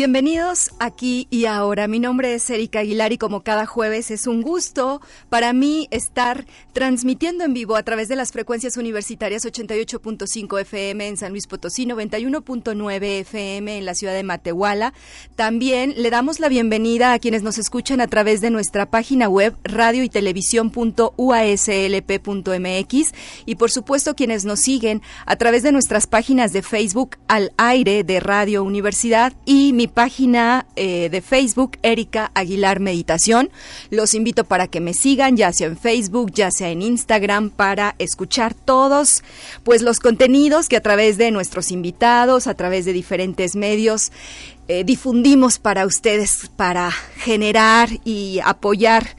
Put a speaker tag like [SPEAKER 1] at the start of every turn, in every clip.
[SPEAKER 1] Bienvenidos aquí y ahora. Mi nombre es Erika Aguilar y como cada jueves es un gusto para mí estar transmitiendo en vivo a través de las frecuencias universitarias 88.5 FM en San Luis Potosí, 91.9 FM en la ciudad de Matehuala. También le damos la bienvenida a quienes nos escuchan a través de nuestra página web radio y televisión.uaslp.mx y por supuesto quienes nos siguen a través de nuestras páginas de Facebook al aire de Radio Universidad y mi página eh, de Facebook, Erika Aguilar Meditación. Los invito para que me sigan, ya sea en Facebook, ya sea en Instagram, para escuchar todos pues los contenidos que a través de nuestros invitados, a través de diferentes medios, eh, difundimos para ustedes, para generar y apoyar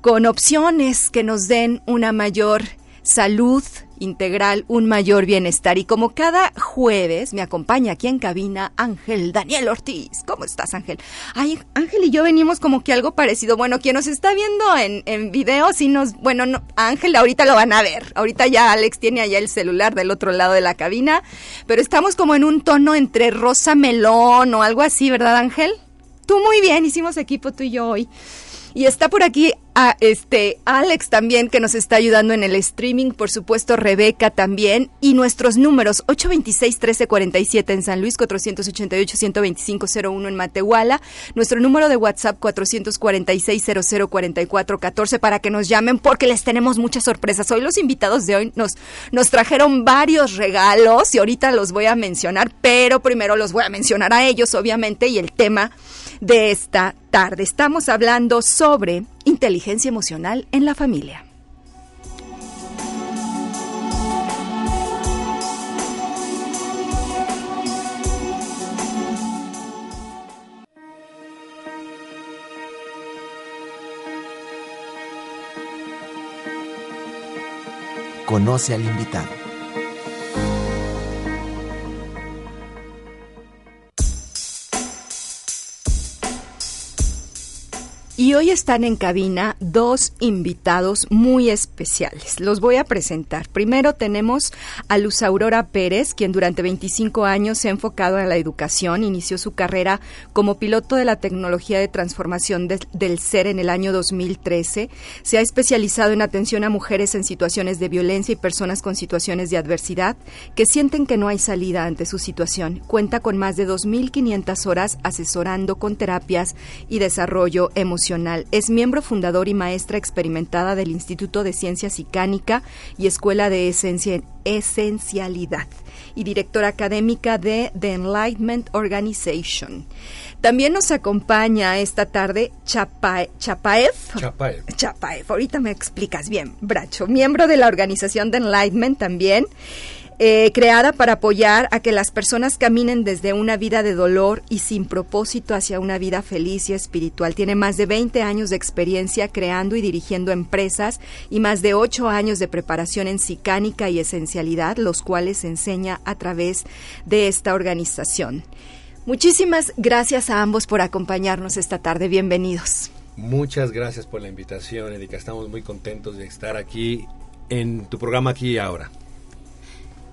[SPEAKER 1] con opciones que nos den una mayor salud integral, un mayor bienestar. Y como cada jueves me acompaña aquí en cabina Ángel Daniel Ortiz. ¿Cómo estás, Ángel? Ay, Ángel y yo venimos como que algo parecido. Bueno, quien nos está viendo en, en video, sí nos, bueno, no, Ángel ahorita lo van a ver. Ahorita ya Alex tiene allá el celular del otro lado de la cabina, pero estamos como en un tono entre rosa melón o algo así, ¿verdad, Ángel? Tú muy bien, hicimos equipo tú y yo hoy. Y está por aquí a este Alex también que nos está ayudando en el streaming, por supuesto Rebeca también y nuestros números 826 1347 en San Luis, 488 12501 en Matehuala, nuestro número de WhatsApp 446 0044 14 para que nos llamen porque les tenemos muchas sorpresas. Hoy los invitados de hoy nos nos trajeron varios regalos y ahorita los voy a mencionar, pero primero los voy a mencionar a ellos obviamente y el tema de esta tarde. Estamos hablando sobre inteligencia emocional en la familia.
[SPEAKER 2] Conoce al invitado.
[SPEAKER 1] Y hoy están en cabina dos invitados muy especiales. Los voy a presentar. Primero tenemos a Luz Aurora Pérez, quien durante 25 años se ha enfocado en la educación. Inició su carrera como piloto de la tecnología de transformación de, del ser en el año 2013. Se ha especializado en atención a mujeres en situaciones de violencia y personas con situaciones de adversidad que sienten que no hay salida ante su situación. Cuenta con más de 2.500 horas asesorando con terapias y desarrollo emocional es miembro fundador y maestra experimentada del Instituto de Ciencias Icánica y Escuela de Esencialidad y directora académica de The Enlightenment Organization. También nos acompaña esta tarde Chapaev. Chapaev. Chapaev. Ahorita me explicas bien, Bracho. Miembro de la organización de Enlightenment también. Eh, creada para apoyar a que las personas caminen desde una vida de dolor y sin propósito hacia una vida feliz y espiritual. Tiene más de 20 años de experiencia creando y dirigiendo empresas y más de 8 años de preparación en psicánica y esencialidad, los cuales enseña a través de esta organización. Muchísimas gracias a ambos por acompañarnos esta tarde. Bienvenidos.
[SPEAKER 3] Muchas gracias por la invitación, Erika. Estamos muy contentos de estar aquí en tu programa aquí y ahora.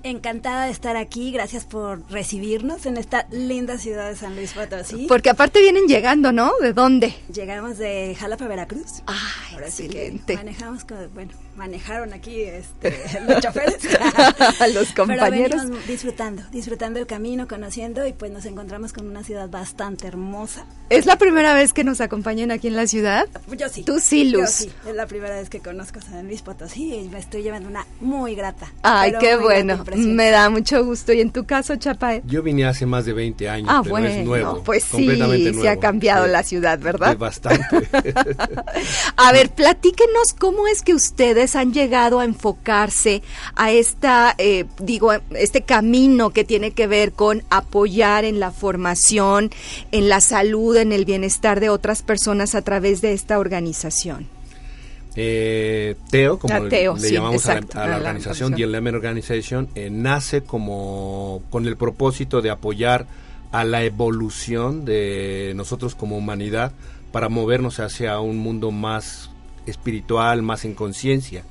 [SPEAKER 4] Encantada de estar aquí, gracias por recibirnos en esta linda ciudad de San Luis Potosí.
[SPEAKER 1] Porque aparte vienen llegando, ¿no? ¿De dónde?
[SPEAKER 4] Llegamos de Jalapa, Veracruz.
[SPEAKER 1] Ay,
[SPEAKER 4] Ahora sí que
[SPEAKER 1] excelente.
[SPEAKER 4] manejamos, con- bueno, manejaron aquí este, los choferes.
[SPEAKER 1] Los compañeros.
[SPEAKER 4] Pero venimos disfrutando, disfrutando el camino, conociendo y pues nos encontramos con una ciudad bastante hermosa.
[SPEAKER 1] ¿Es la primera vez que nos acompañan aquí en la ciudad?
[SPEAKER 4] Yo sí.
[SPEAKER 1] Tú sí,
[SPEAKER 4] Yo
[SPEAKER 1] Luz.
[SPEAKER 4] sí. Es la primera vez que conozco San Luis Potosí y me estoy llevando una muy grata.
[SPEAKER 1] Ay, qué bueno. Me da mucho gusto. ¿Y en tu caso, Chapae?
[SPEAKER 3] Yo vine hace más de 20 años,
[SPEAKER 1] Ah,
[SPEAKER 3] pero
[SPEAKER 1] bueno,
[SPEAKER 3] es nuevo.
[SPEAKER 1] pues sí,
[SPEAKER 3] completamente
[SPEAKER 1] se
[SPEAKER 3] nuevo.
[SPEAKER 1] ha cambiado
[SPEAKER 3] Sí.
[SPEAKER 1] la ciudad, ¿verdad?
[SPEAKER 3] Bastante.
[SPEAKER 1] A ver, platíquenos cómo es que ustedes han llegado a enfocarse a esta, eh, digo, este camino que tiene que ver con apoyar en la formación, en la salud, en el bienestar de otras personas a través de esta organización.
[SPEAKER 3] Eh, Teo, como
[SPEAKER 1] Ah,
[SPEAKER 3] le-
[SPEAKER 1] Teo,
[SPEAKER 3] le
[SPEAKER 1] sí,
[SPEAKER 3] llamamos a la, a organización. The Organization, eh, nace como con el propósito de apoyar a la evolución de nosotros como humanidad para movernos hacia un mundo más espiritual, más en conciencia.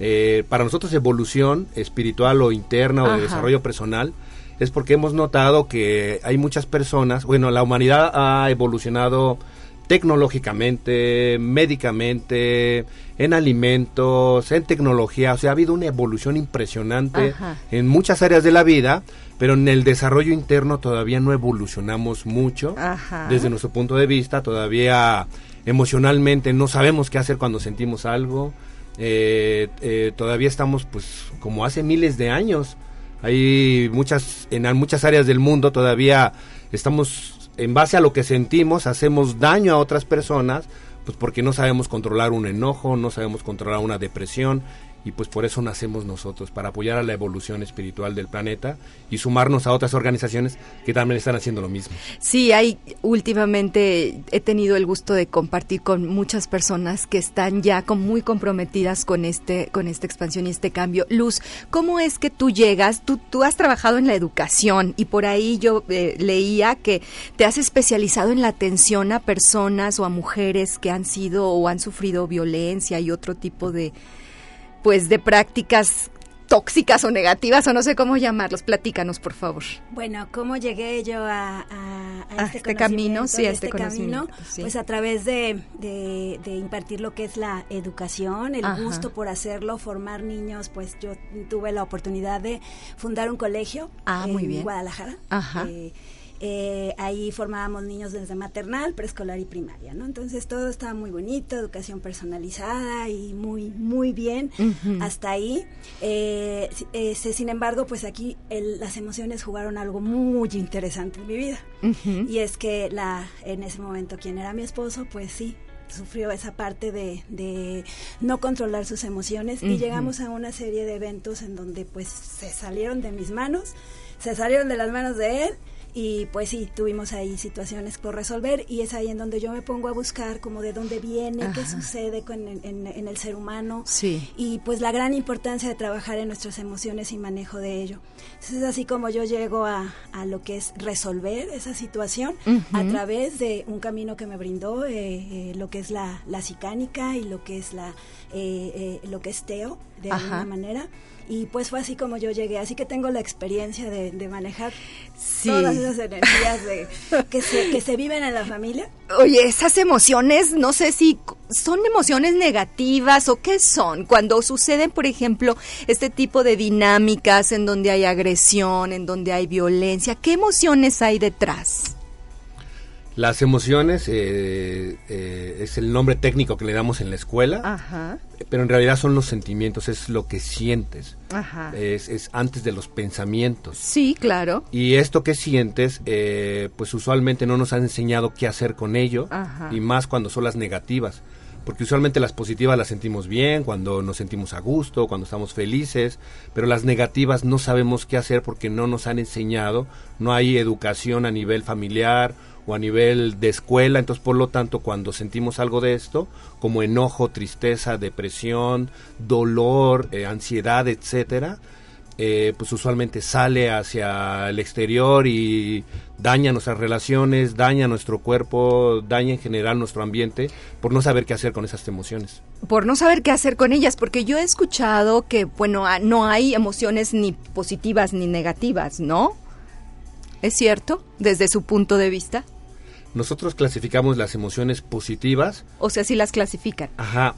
[SPEAKER 3] Eh, para nosotros evolución espiritual o interna o de desarrollo personal es porque hemos notado que hay muchas personas, bueno, la humanidad ha evolucionado tecnológicamente, médicamente, en alimentos, en tecnología, o sea, ha habido una evolución impresionante
[SPEAKER 1] Ajá.
[SPEAKER 3] en muchas áreas de la vida, pero en el desarrollo interno todavía no evolucionamos mucho
[SPEAKER 1] Ajá.
[SPEAKER 3] desde nuestro punto de vista, todavía emocionalmente no sabemos qué hacer cuando sentimos algo, eh, eh, todavía estamos pues como hace miles de años, hay muchas, en muchas áreas del mundo todavía estamos en base a lo que sentimos, hacemos daño a otras personas, pues porque no sabemos controlar un enojo, no sabemos controlar una depresión, y pues por eso nacemos nosotros, para apoyar a la evolución espiritual del planeta y sumarnos a otras organizaciones que también están haciendo lo mismo.
[SPEAKER 1] Sí, hay últimamente he tenido el gusto de compartir con muchas personas que están ya con, muy comprometidas con este con esta expansión y este cambio. Luz, ¿cómo es que tú llegas? Tú tú has trabajado en la educación y por ahí yo eh, leía que te has especializado en la atención a personas o a mujeres que han sido o han sufrido violencia y otro tipo de pues de prácticas tóxicas o negativas o no sé cómo llamarlos. Platícanos, por favor.
[SPEAKER 4] Bueno, ¿cómo llegué yo a, a- a
[SPEAKER 1] A
[SPEAKER 4] este,
[SPEAKER 1] este camino, sí, a este
[SPEAKER 4] camino?
[SPEAKER 1] conocimiento, sí.
[SPEAKER 4] Pues a través de, de- de impartir lo que es la educación, el
[SPEAKER 1] Ajá.
[SPEAKER 4] gusto por hacerlo, formar niños, pues yo tuve la oportunidad de fundar un colegio
[SPEAKER 1] Ah,
[SPEAKER 4] en
[SPEAKER 1] muy bien.
[SPEAKER 4] Guadalajara.
[SPEAKER 1] Ajá.
[SPEAKER 4] Eh, eh, ahí formábamos niños desde maternal, preescolar y primaria, ¿no? Entonces todo estaba muy bonito, educación personalizada y muy, muy bien hasta ahí. Eh, si- sin embargo, pues aquí el- las emociones jugaron algo muy interesante en mi vida. Y es que la, en ese momento quien era mi esposo, pues sí, sufrió esa parte de, de no controlar sus emociones y llegamos a una serie de eventos en donde pues se salieron de mis manos, se salieron de las manos de él y pues sí, tuvimos ahí situaciones por resolver y es ahí en donde yo me pongo a buscar como de dónde viene, qué
[SPEAKER 1] Ajá.
[SPEAKER 4] sucede con, en, en- el ser humano
[SPEAKER 1] Sí.
[SPEAKER 4] y pues la gran importancia de trabajar en nuestras emociones y manejo de ello. Entonces es así como yo llego a, a lo que es resolver esa situación a
[SPEAKER 1] Ujú.
[SPEAKER 4] través de un camino que me brindó eh, eh, lo que es la, la psicánica y lo que es la eh, eh, lo que es Teo de
[SPEAKER 1] Ajá.
[SPEAKER 4] alguna manera y pues fue así como yo llegué así que tengo la experiencia de, de manejar
[SPEAKER 1] Sí.
[SPEAKER 4] todas esas energías de, que, se, que se viven en la familia
[SPEAKER 1] Oye, esas emociones, no sé si son emociones negativas o qué son. Cuando suceden, por ejemplo, este tipo de dinámicas en donde hay agresión, en donde hay violencia, ¿qué emociones hay detrás?
[SPEAKER 3] Las emociones eh, eh, es el nombre técnico que le damos en la escuela,
[SPEAKER 1] Ajá,
[SPEAKER 3] pero en realidad son los sentimientos, es lo que sientes,
[SPEAKER 1] ajá.
[SPEAKER 3] es, es antes de los pensamientos.
[SPEAKER 1] Sí, claro.
[SPEAKER 3] Y esto que sientes, eh, pues usualmente no nos han enseñado qué hacer con ello,
[SPEAKER 1] Ajá.
[SPEAKER 3] y más cuando son las negativas. Porque usualmente las positivas las sentimos bien, cuando nos sentimos a gusto, cuando estamos felices, pero las negativas no sabemos qué hacer porque no nos han enseñado, no hay educación a nivel familiar o a nivel de escuela, entonces por lo tanto cuando sentimos algo de esto, como enojo, tristeza, depresión, dolor, eh, ansiedad, etcétera, eh, pues usualmente sale hacia el exterior y daña nuestras relaciones, daña nuestro cuerpo, daña en general nuestro ambiente por no saber qué hacer con esas emociones.
[SPEAKER 1] Por no saber qué hacer con ellas, porque yo he escuchado que, bueno, ah, no hay emociones ni positivas ni negativas, ¿no? ¿Es cierto? Desde su punto de vista.
[SPEAKER 3] Nosotros clasificamos las emociones positivas.
[SPEAKER 1] O sea, si las clasifican.
[SPEAKER 3] Ajá.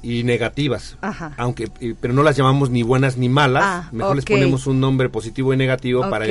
[SPEAKER 3] Y negativas.
[SPEAKER 1] Ajá.
[SPEAKER 3] Aunque, eh, pero no las llamamos ni buenas ni malas.
[SPEAKER 1] Ah,
[SPEAKER 3] Mejor les ponemos un nombre positivo y negativo
[SPEAKER 1] Ok.
[SPEAKER 3] para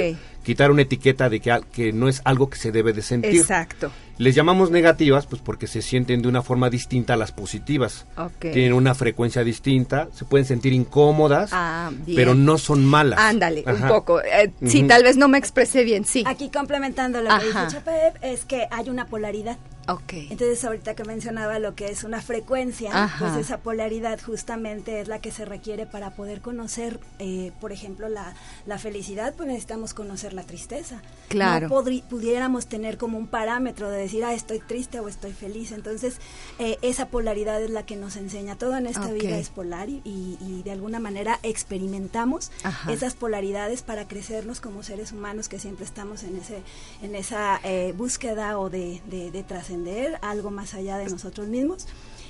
[SPEAKER 3] quitar una etiqueta de que, que no es algo que se debe de sentir.
[SPEAKER 1] Exacto.
[SPEAKER 3] Les llamamos negativas pues porque se sienten de una forma distinta a las positivas.
[SPEAKER 1] Ok.
[SPEAKER 3] Tienen una frecuencia distinta, se pueden sentir incómodas,
[SPEAKER 1] Ah,
[SPEAKER 3] pero no son malas.
[SPEAKER 1] Ándale, un poco. Eh, Sí, tal vez no me expresé bien, sí.
[SPEAKER 4] Aquí complementando lo que
[SPEAKER 1] Ajá.
[SPEAKER 4] dice Chapep, es que hay una polaridad.
[SPEAKER 1] Ok.
[SPEAKER 4] Entonces ahorita que mencionaba lo que es una frecuencia,
[SPEAKER 1] Ajá.
[SPEAKER 4] pues esa polaridad justamente es la que se requiere para poder conocer, eh, por ejemplo, la, la felicidad, pues necesitamos conocer la tristeza.
[SPEAKER 1] Claro.
[SPEAKER 4] No pudiéramos tener como un parámetro de decir, ah, estoy triste o estoy feliz. Entonces eh, esa polaridad es la que nos enseña. Todo en esta vida es polar y, y- de alguna manera experimentamos
[SPEAKER 1] Ajá.
[SPEAKER 4] esas polaridades para crecernos como seres humanos que siempre estamos en ese en esa eh, búsqueda o de, de- de trascender algo más allá de nosotros mismos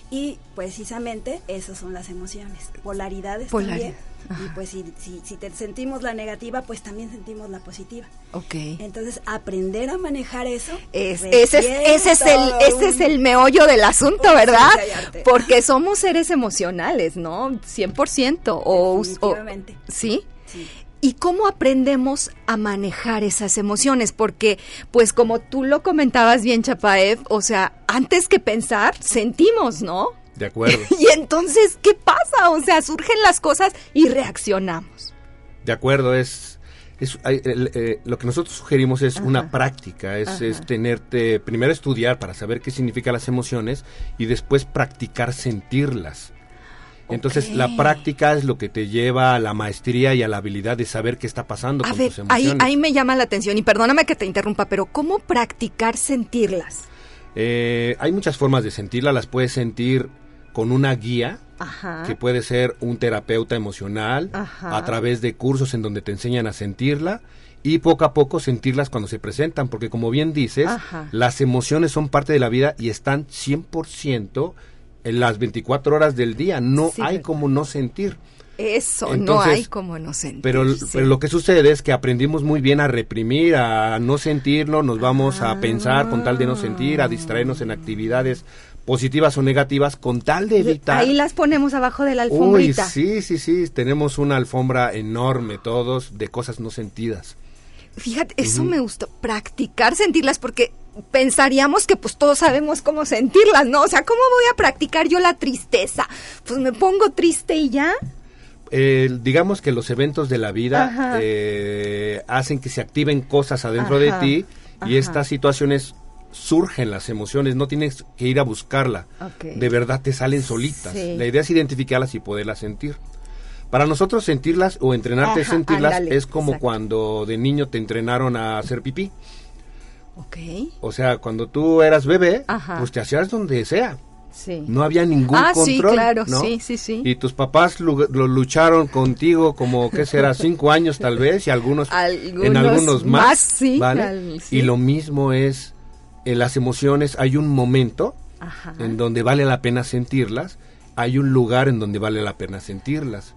[SPEAKER 4] y precisamente esas son las emociones polaridades
[SPEAKER 1] Polaridad,
[SPEAKER 4] también y pues si, si, si te sentimos la negativa pues también sentimos la positiva
[SPEAKER 1] Ok.
[SPEAKER 4] entonces aprender a manejar eso
[SPEAKER 1] Es- ese, es,
[SPEAKER 4] requiere
[SPEAKER 1] ese, es el, ese es el meollo del asunto, ¿verdad? Porque somos seres emocionales, ¿no? 100%. O, o-. ¿Sí?
[SPEAKER 4] Sí.
[SPEAKER 1] ¿Y cómo aprendemos a manejar esas emociones? Porque, pues como tú lo comentabas bien, Chapaev, o sea, antes que pensar, sentimos, ¿no?
[SPEAKER 3] De acuerdo.
[SPEAKER 1] Y entonces, ¿qué pasa? O sea, surgen las cosas y reaccionamos.
[SPEAKER 3] De acuerdo, es, es eh, lo que nosotros sugerimos es una práctica, es, es tenerte, primero estudiar para saber qué significan las emociones y después practicar sentirlas. Entonces la práctica es lo que te lleva a la maestría y a la habilidad de saber qué está pasando
[SPEAKER 1] A
[SPEAKER 3] con
[SPEAKER 1] ver,
[SPEAKER 3] tus
[SPEAKER 1] ahí,
[SPEAKER 3] emociones.
[SPEAKER 1] ahí me llama la atención y perdóname que te interrumpa, pero ¿cómo practicar sentirlas?
[SPEAKER 3] Eh, hay muchas formas de sentirla, las puedes sentir con una guía,
[SPEAKER 1] Ajá.
[SPEAKER 3] que puede ser un terapeuta emocional,
[SPEAKER 1] Ajá.
[SPEAKER 3] a través de cursos en donde te enseñan a sentirla y poco a poco sentirlas cuando se presentan, porque como bien dices,
[SPEAKER 1] Ajá.
[SPEAKER 3] las emociones son parte de la vida y están 100% en las 24 horas del día, no
[SPEAKER 1] Sí,
[SPEAKER 3] hay como no sentir.
[SPEAKER 1] Eso, no hay como no sentir.
[SPEAKER 3] Pero,
[SPEAKER 1] sí.
[SPEAKER 3] pero lo que sucede es que aprendimos muy bien a reprimir, a no sentirlo, nos vamos a pensar con tal de no sentir, a distraernos en actividades positivas o negativas con tal de evitar...
[SPEAKER 1] Ahí las ponemos abajo de la
[SPEAKER 3] Uy,
[SPEAKER 1] alfombrita.
[SPEAKER 3] sí, sí, sí, tenemos una alfombra enorme todos de cosas no sentidas.
[SPEAKER 1] Fíjate, eso me gustó, practicar sentirlas porque pensaríamos que pues todos sabemos cómo sentirlas, ¿no? O sea, ¿cómo voy a practicar yo la tristeza? Pues me pongo triste y ya.
[SPEAKER 3] Eh, digamos que los eventos de la vida eh, hacen que se activen cosas adentro
[SPEAKER 1] Ajá,
[SPEAKER 3] de ti
[SPEAKER 1] ajá.
[SPEAKER 3] y estas situaciones surgen las emociones, no tienes que ir a buscarla, de verdad te salen solitas.
[SPEAKER 1] Sí.
[SPEAKER 3] La idea es identificarlas y poderlas sentir. Para nosotros sentirlas o entrenarte
[SPEAKER 1] Ajá,
[SPEAKER 3] a sentirlas
[SPEAKER 1] ándale,
[SPEAKER 3] es como
[SPEAKER 1] exacto.
[SPEAKER 3] cuando de niño te entrenaron a hacer pipí.
[SPEAKER 1] Ok.
[SPEAKER 3] O sea, cuando tú eras bebé,
[SPEAKER 1] Ajá.
[SPEAKER 3] pues te hacías donde sea.
[SPEAKER 1] Sí.
[SPEAKER 3] No había ningún
[SPEAKER 1] Ah, sí,
[SPEAKER 3] control.
[SPEAKER 1] claro,
[SPEAKER 3] ¿no?
[SPEAKER 1] sí, sí, sí.
[SPEAKER 3] Y tus papás lo lucharon contigo como, ¿qué será? Cinco años tal vez y algunos, en
[SPEAKER 1] Algunos
[SPEAKER 3] algunos más.
[SPEAKER 1] más, sí,
[SPEAKER 3] ¿vale?
[SPEAKER 1] al- sí.
[SPEAKER 3] Y lo mismo es en las emociones. Hay un momento
[SPEAKER 1] Ajá.
[SPEAKER 3] en donde vale la pena sentirlas. Hay un lugar en donde vale la pena sentirlas.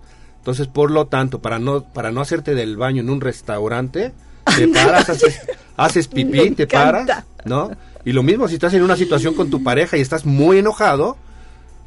[SPEAKER 3] Entonces, por lo tanto, para no, para no hacerte del baño en un restaurante, te paras, haces, haces pipí, te paras, ¿no? Y lo mismo si estás en una situación con tu pareja y estás muy enojado,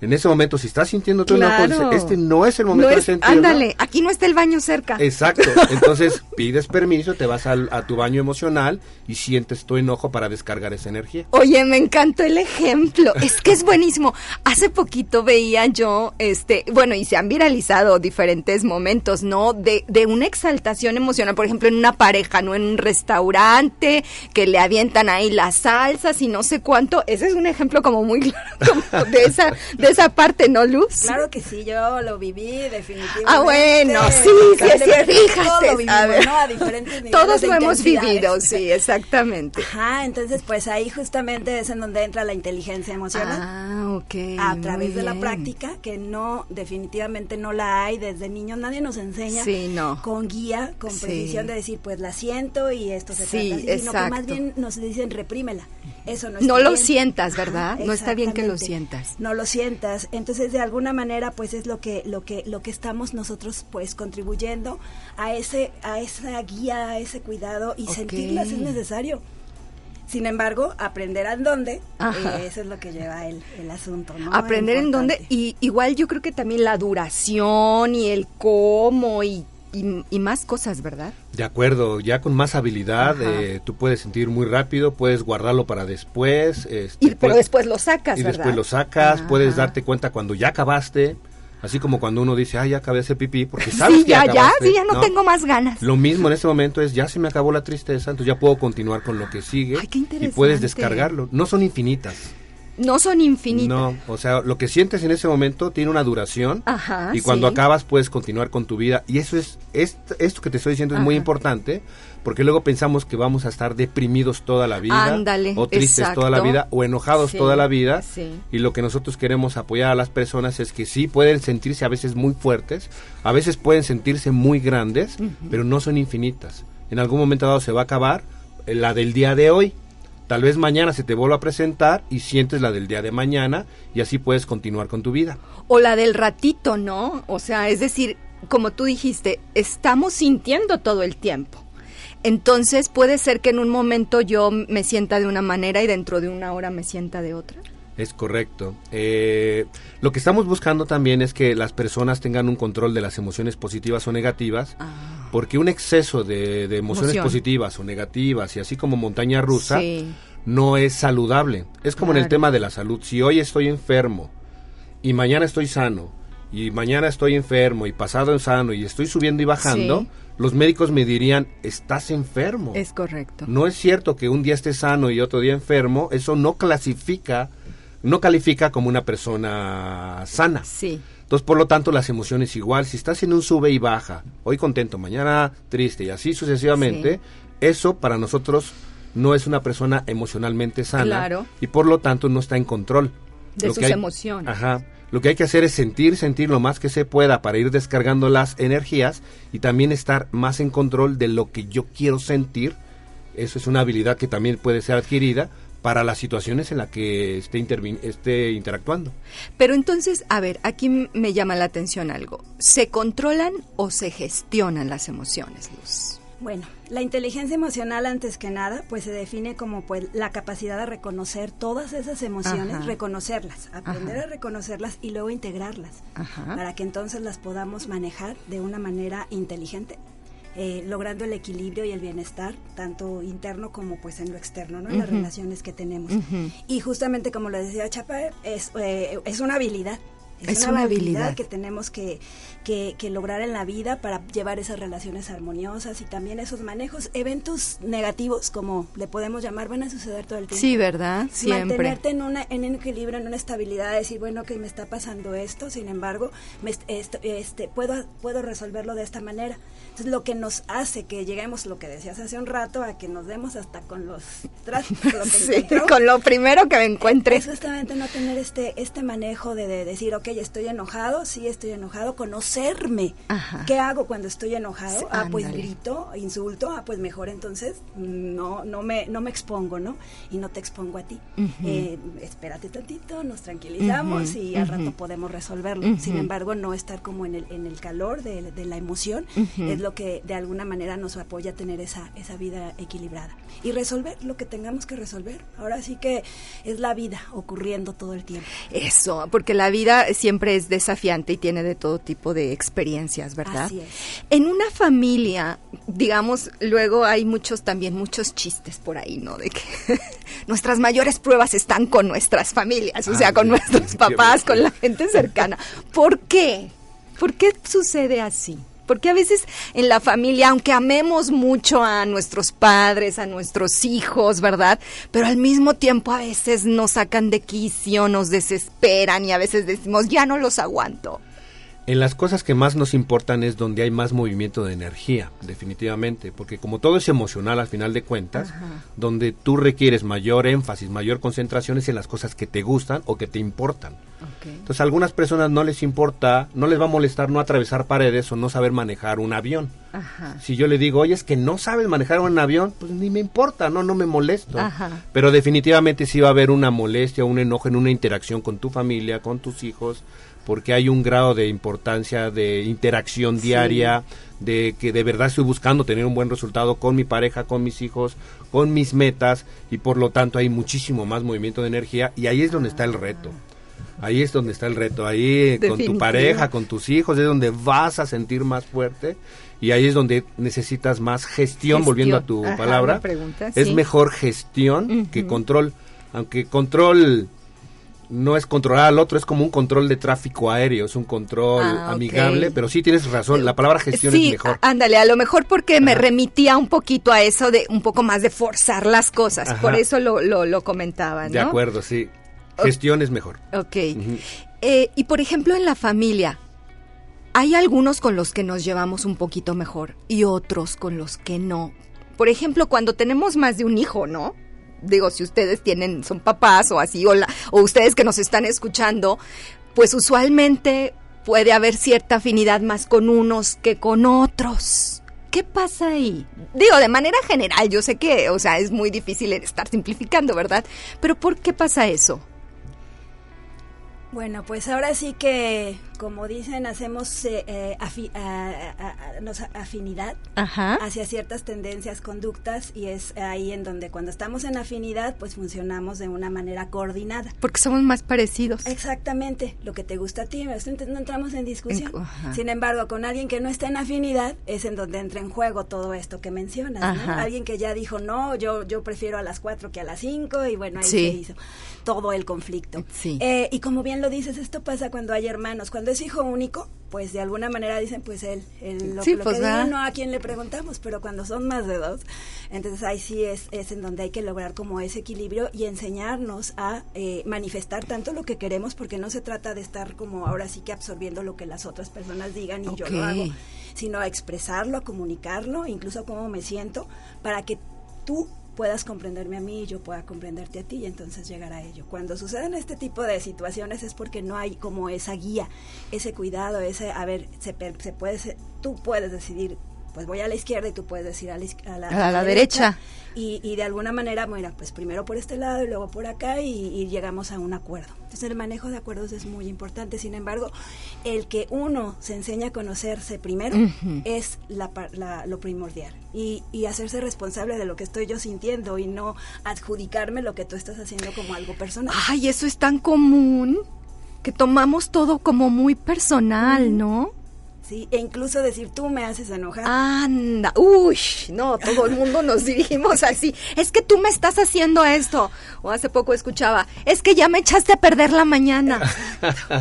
[SPEAKER 3] en ese momento, si estás sintiendo tu enojo,
[SPEAKER 1] Claro.
[SPEAKER 3] este no es el momento
[SPEAKER 1] No
[SPEAKER 3] de sentirlo.
[SPEAKER 1] ándale, aquí no está el baño cerca.
[SPEAKER 3] Exacto. Entonces pides permiso, te vas al- a tu baño emocional y sientes tu enojo para descargar esa energía.
[SPEAKER 1] Oye, me encantó el ejemplo. Es que es buenísimo. Hace poquito veía yo, este, bueno, y se han viralizado diferentes momentos, ¿no? De, de una exaltación emocional, por ejemplo, en una pareja, ¿no? En un restaurante, que le avientan ahí las salsas y no sé cuánto. Ese es un ejemplo como muy claro como de esa, de esa parte, ¿no, Luz?
[SPEAKER 4] Claro que sí, yo lo viví definitivamente.
[SPEAKER 1] Ah, bueno, sí, sí, sí, fíjate,
[SPEAKER 4] Todos lo vivimos,
[SPEAKER 1] a ver.
[SPEAKER 4] ¿no? A diferentes niveles
[SPEAKER 1] Todos
[SPEAKER 4] de
[SPEAKER 1] lo hemos vivido, sí, exactamente.
[SPEAKER 4] Ajá, entonces pues ahí justamente es en donde entra la inteligencia emocional.
[SPEAKER 1] Ah, ok.
[SPEAKER 4] a través de la práctica, que no, definitivamente no la hay desde niños, nadie nos enseña
[SPEAKER 1] Sí, no.
[SPEAKER 4] con guía, con
[SPEAKER 1] Sí.
[SPEAKER 4] precisión de decir, pues la siento y esto se
[SPEAKER 1] Sí,
[SPEAKER 4] trata así, sino que más bien nos dicen reprímela. Eso no
[SPEAKER 1] No lo
[SPEAKER 4] bien.
[SPEAKER 1] sientas, ¿verdad? No está bien que lo sientas.
[SPEAKER 4] No lo sientas. Entonces, de alguna manera, pues es lo que lo que lo que estamos nosotros pues contribuyendo a ese a esa guía, a ese cuidado y sentirlas es necesario. Sin embargo, aprender en dónde, eh, eso es lo que lleva el, el asunto, ¿no?
[SPEAKER 1] Aprender en dónde, y igual yo creo que también la duración y el cómo y y, más cosas, ¿verdad?
[SPEAKER 3] De acuerdo, ya con más habilidad, eh, tú puedes sentir muy rápido, puedes guardarlo para después.
[SPEAKER 1] Este, y, pero después lo sacas,
[SPEAKER 3] y después lo sacas, puedes darte cuenta cuando ya acabaste. Así como cuando uno dice, ah, ya acabé de hacer pipí, porque sabes
[SPEAKER 1] sí,
[SPEAKER 3] que
[SPEAKER 1] ya,
[SPEAKER 3] ya,
[SPEAKER 1] sí, ya no, tengo más ganas.
[SPEAKER 3] Lo mismo en este momento es, ya se me acabó la tristeza, entonces ya puedo continuar con lo que sigue.
[SPEAKER 1] Ay, qué
[SPEAKER 3] y puedes descargarlo. No son infinitas.
[SPEAKER 1] No son infinitas.
[SPEAKER 3] No, o sea, lo que sientes en ese momento tiene una duración y cuando acabas puedes continuar con tu vida. Y eso es, esto, que te estoy diciendo es muy importante porque luego pensamos que vamos a estar deprimidos toda la vida o tristes toda la vida o enojados toda la vida y lo que nosotros queremos apoyar a las personas es que sí pueden sentirse a veces muy fuertes, a veces pueden sentirse muy grandes, pero no son infinitas. En algún momento dado se va a acabar eh, la del día de hoy. Tal vez mañana se te vuelva a presentar y sientes la del día de mañana y así puedes continuar con tu vida.
[SPEAKER 1] O la del ratito, ¿no? O sea, es decir, como tú dijiste, estamos sintiendo todo el tiempo. Entonces puede ser que en un momento yo me sienta de una manera y dentro de una hora me sienta de otra.
[SPEAKER 3] Es correcto. Eh, lo que estamos buscando también es que las personas tengan un control de las emociones positivas o negativas, ah. porque un exceso de, emociones positivas o negativas y así como montaña rusa no es saludable. Es como en el tema de la salud. Si hoy estoy enfermo y mañana estoy sano, y mañana estoy enfermo y pasado sano y estoy subiendo y bajando, los médicos me dirían, estás enfermo.
[SPEAKER 1] Es correcto.
[SPEAKER 3] No es cierto que un día estés sano y otro día enfermo, eso no clasifica, no califica como una persona sana.
[SPEAKER 1] Sí.
[SPEAKER 3] Entonces, por lo tanto, las emociones igual, si estás en un sube y baja, hoy contento, mañana triste y así sucesivamente, eso para nosotros no es una persona emocionalmente sana
[SPEAKER 1] claro.
[SPEAKER 3] y por lo tanto no está en control.
[SPEAKER 1] De sus emociones.
[SPEAKER 3] Ajá. Lo que hay que hacer es sentir, sentir lo más que se pueda para ir descargando las energías y también estar más en control de lo que yo quiero sentir. Eso es una habilidad que también puede ser adquirida para las situaciones en las que esté, esté interactuando.
[SPEAKER 1] Pero entonces, a ver, aquí me llama la atención algo. ¿Se controlan o se gestionan las emociones, Luz?
[SPEAKER 4] Bueno, la inteligencia emocional antes que nada, pues se define como pues la capacidad de reconocer todas esas emociones, reconocerlas, aprender a reconocerlas y luego integrarlas, para que entonces las podamos manejar de una manera inteligente. Eh, logrando el equilibrio y el bienestar, tanto interno como pues en lo externo, ¿no? En las relaciones que tenemos. Y justamente como lo decía Chapa, es, eh, es una habilidad, es, una, habilidad que tenemos que, que, lograr en la vida para llevar esas relaciones armoniosas y también esos manejos. Eventos negativos, como le podemos llamar, van a suceder todo el tiempo.
[SPEAKER 1] Sí, ¿verdad? Siempre.
[SPEAKER 4] Mantenerte en, una, en un equilibrio, en una estabilidad, decir, bueno, que me está pasando esto, sin embargo, me, este, puedo, puedo resolverlo de esta manera. Entonces, lo que nos hace que lleguemos, lo que decías hace un rato, a que nos demos hasta con los trastos,
[SPEAKER 1] sí, con lo primero que me encuentre.
[SPEAKER 4] Es justamente no tener este, este manejo de, de decir, ok, estoy enojado, sí estoy enojado, conocerme. ¿Qué hago cuando estoy enojado? ah, pues grito, insulto, ah, pues mejor entonces no, no, me, no me expongo, ¿no? Y no te expongo a ti. Eh, espérate tantito, nos tranquilizamos y al rato podemos resolverlo. Sin embargo, no estar como en el, en el calor de, la emoción es lo que de alguna manera nos apoya a tener esa, esa vida equilibrada. Y resolver lo que tengamos que resolver. Ahora sí que es la vida ocurriendo todo el tiempo.
[SPEAKER 1] Eso, porque la vida siempre es desafiante y tiene de todo tipo de experiencias, ¿verdad?
[SPEAKER 4] Así es.
[SPEAKER 1] En una familia, digamos, luego hay muchos también muchos chistes por ahí, ¿no? De que nuestras mayores pruebas están con nuestras familias, o sea, ah, con nuestros papás, con la gente cercana. ¿Por qué? ¿Por qué sucede así? Porque a veces en la familia, aunque amemos mucho a nuestros padres, a nuestros hijos, ¿verdad? Pero al mismo tiempo a veces nos sacan de quicio, nos desesperan y a veces decimos, ya no los aguanto
[SPEAKER 3] en las cosas que más nos importan es donde hay más movimiento de energía, definitivamente, porque como todo es emocional al final de cuentas, donde tú requieres mayor énfasis, mayor concentración es en las cosas que te gustan o que te importan. Entonces a algunas personas no les importa, no les va a molestar no atravesar paredes o no saber manejar un avión. Si yo le digo, oye, es que no sabes manejar un avión, pues ni me importa, no, no me molesto. Pero definitivamente sí va a haber una molestia, un enojo en una interacción con tu familia, con tus hijos, porque hay un grado de importancia de interacción diaria, de que de verdad estoy buscando tener un buen resultado con mi pareja, con mis hijos, con mis metas y por lo tanto hay muchísimo más movimiento de energía y ahí es donde está el reto. Ahí es donde está el reto, ahí con tu pareja, con tus hijos, es donde vas a sentir más fuerte y ahí es donde necesitas más gestión, volviendo a tu palabra. es mejor gestión que control, aunque control no es controlar al otro, es como un control de tráfico aéreo, es un control ah, amigable, pero sí tienes razón, la palabra gestión es mejor.
[SPEAKER 1] Ándale, a lo mejor porque me remitía un poquito a eso de un poco más de forzar las cosas, por eso lo, lo, lo comentaba, ¿no?
[SPEAKER 3] De acuerdo, sí. Gestión es mejor.
[SPEAKER 1] Ok. Eh, y por ejemplo en la familia, hay algunos con los que nos llevamos un poquito mejor y otros con los que no. Por ejemplo, cuando tenemos más de un hijo, ¿no? Digo, si ustedes tienen, son papás o así, o, o ustedes que nos están escuchando, pues usualmente puede haber cierta afinidad más con unos que con otros. ¿Qué pasa ahí? Digo, de manera general, yo sé que, o sea, es muy difícil estar simplificando, ¿verdad? Pero ¿por qué pasa eso?
[SPEAKER 4] Bueno, pues ahora sí que, como dicen, hacemos eh, eh, afinidad hacia ciertas tendencias, conductas, y es ahí en donde cuando estamos en afinidad, pues funcionamos de una manera coordinada.
[SPEAKER 1] Porque somos más parecidos.
[SPEAKER 4] Exactamente, lo que te gusta a ti, no entramos en discusión. Sin embargo, con alguien que no está en afinidad, es en donde entra en juego todo esto que mencionas. Alguien que ya dijo, no, yo, yo prefiero a las cuatro que a las cinco, y bueno, ahí se hizo todo el conflicto. Eh, y como bien lo dices, esto pasa cuando hay hermanos. Cuando es hijo único, pues de alguna manera dicen, pues él, él lo, pues, que diga, no a quien le preguntamos, pero cuando son más de dos, entonces ahí sí es, es en donde hay que lograr como ese equilibrio y enseñarnos a eh, manifestar tanto lo que queremos, porque no se trata de estar como ahora sí que absorbiendo lo que las otras personas digan y yo lo hago, sino a expresarlo, a comunicarlo, incluso cómo me siento, para que tú puedas comprenderme a mí y yo pueda comprenderte a ti y entonces llegar a ello. Cuando suceden este tipo de situaciones es porque no hay como esa guía, ese cuidado, ese, a ver, se, se puede, tú puedes decidir pues voy a la izquierda y tú puedes decir a la,
[SPEAKER 1] derecha.
[SPEAKER 4] Y, de alguna manera, bueno, pues primero por este lado y luego por acá y, llegamos a un acuerdo. Entonces el manejo de acuerdos es muy importante. Sin embargo, el que uno se enseña a conocerse primero es la, lo primordial. Y, y hacerse responsable de lo que estoy yo sintiendo y no adjudicarme lo que tú estás haciendo como algo personal.
[SPEAKER 1] Ay, eso es tan común que tomamos todo como muy personal, ¿no?
[SPEAKER 4] Sí, e incluso decir tú me haces enojar.
[SPEAKER 1] Anda, uy, no, todo el mundo nos dirigimos así. Es que tú me estás haciendo esto. O hace poco escuchaba, es que ya me echaste a perder la mañana.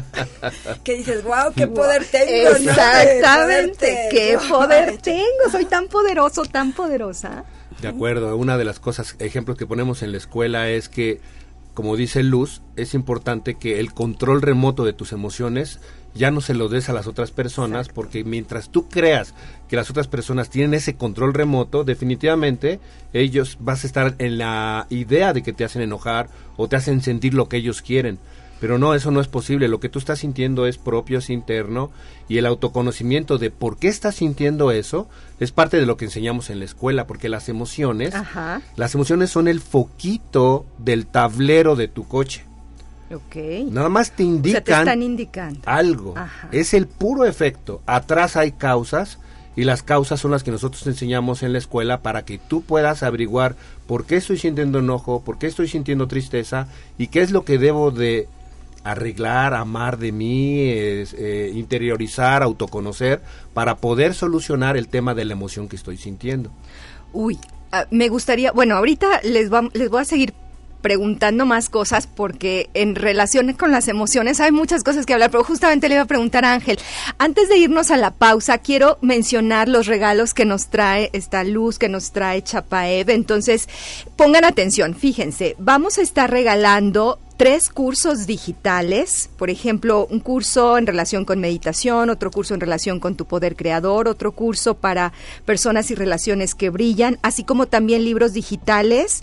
[SPEAKER 4] que dices, wow, qué poder tengo.
[SPEAKER 1] Exactamente, qué poder tengo. Soy tan poderoso, tan poderosa.
[SPEAKER 3] De acuerdo, una de las cosas, ejemplos que ponemos en la escuela es que, como dice Luz, es importante que el control remoto de tus emociones ya no se lo des a las otras personas, porque mientras tú creas que las otras personas tienen ese control remoto, definitivamente ellos vas a estar en la idea de que te hacen enojar o te hacen sentir lo que ellos quieren. Pero no, eso no es posible. Lo que tú estás sintiendo es propio, es interno, y el autoconocimiento de por qué estás sintiendo eso es parte de lo que enseñamos en la escuela, porque las emociones, las emociones son el foquito del tablero de tu coche. Nada más te indican
[SPEAKER 1] indicando.
[SPEAKER 3] algo. Es el puro efecto. Atrás hay causas y las causas son las que nosotros te enseñamos en la escuela para que tú puedas averiguar por qué estoy sintiendo enojo, por qué estoy sintiendo tristeza y qué es lo que debo de arreglar, amar de mí, eh, interiorizar, autoconocer para poder solucionar el tema de la emoción que estoy sintiendo.
[SPEAKER 1] Uy, ah, me gustaría, bueno, ahorita les, les voy a seguir preguntando más cosas porque en relación con las emociones hay muchas cosas que hablar, pero justamente le iba a preguntar a Ángel, antes de irnos a la pausa, quiero mencionar los regalos que nos trae esta luz, que nos trae Chapaev, entonces pongan atención, fíjense, vamos a estar regalando tres cursos digitales, por ejemplo, un curso en relación con meditación, otro curso en relación con tu poder creador, otro curso para personas y relaciones que brillan, así como también libros digitales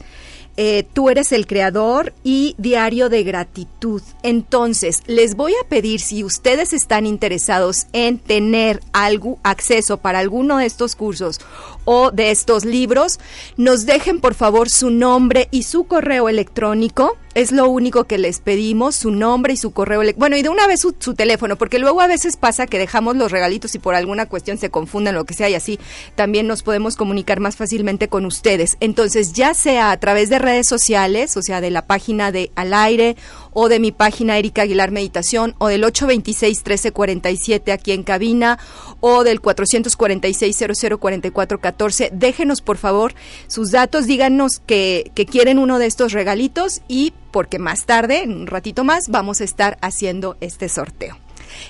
[SPEAKER 1] eh, tú eres el creador y diario de gratitud. Entonces, les voy a pedir si ustedes están interesados en tener algo, acceso para alguno de estos cursos o de estos libros, nos dejen por favor su nombre y su correo electrónico Es lo único que les pedimos, su nombre y su correo. Bueno, y de una vez su, teléfono, porque luego a veces pasa que dejamos los regalitos y por alguna cuestión se confunden lo que sea y así también nos podemos comunicar más fácilmente con ustedes. Entonces, ya sea a través de redes sociales, o sea, de la página de Al Aire o de mi página Erika Aguilar Meditación o del 826-1347 aquí en cabina o del 446-004414. Déjenos por favor sus datos, díganos que, quieren uno de estos regalitos y porque más tarde, en un ratito más, vamos a estar haciendo este sorteo.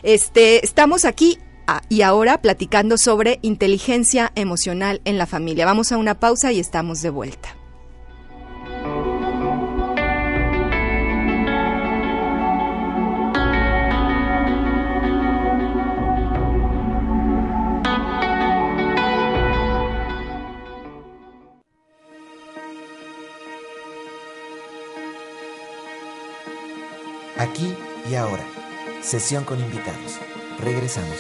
[SPEAKER 1] Este, estamos aquí ah, y ahora platicando sobre inteligencia emocional en la familia. Vamos a una pausa y estamos de vuelta.
[SPEAKER 2] Aquí y ahora. Sesión con invitados. Regresamos.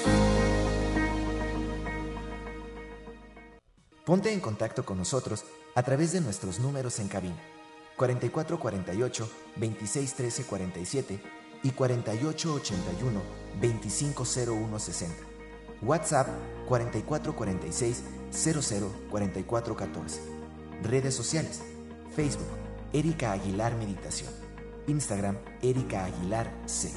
[SPEAKER 2] Ponte en contacto con nosotros a través de nuestros números en cabina 4448 2613 47 y 4881 250160. WhatsApp 4446 004414. Redes sociales. Facebook Erika Aguilar Meditación. Instagram, Erika Aguilar C.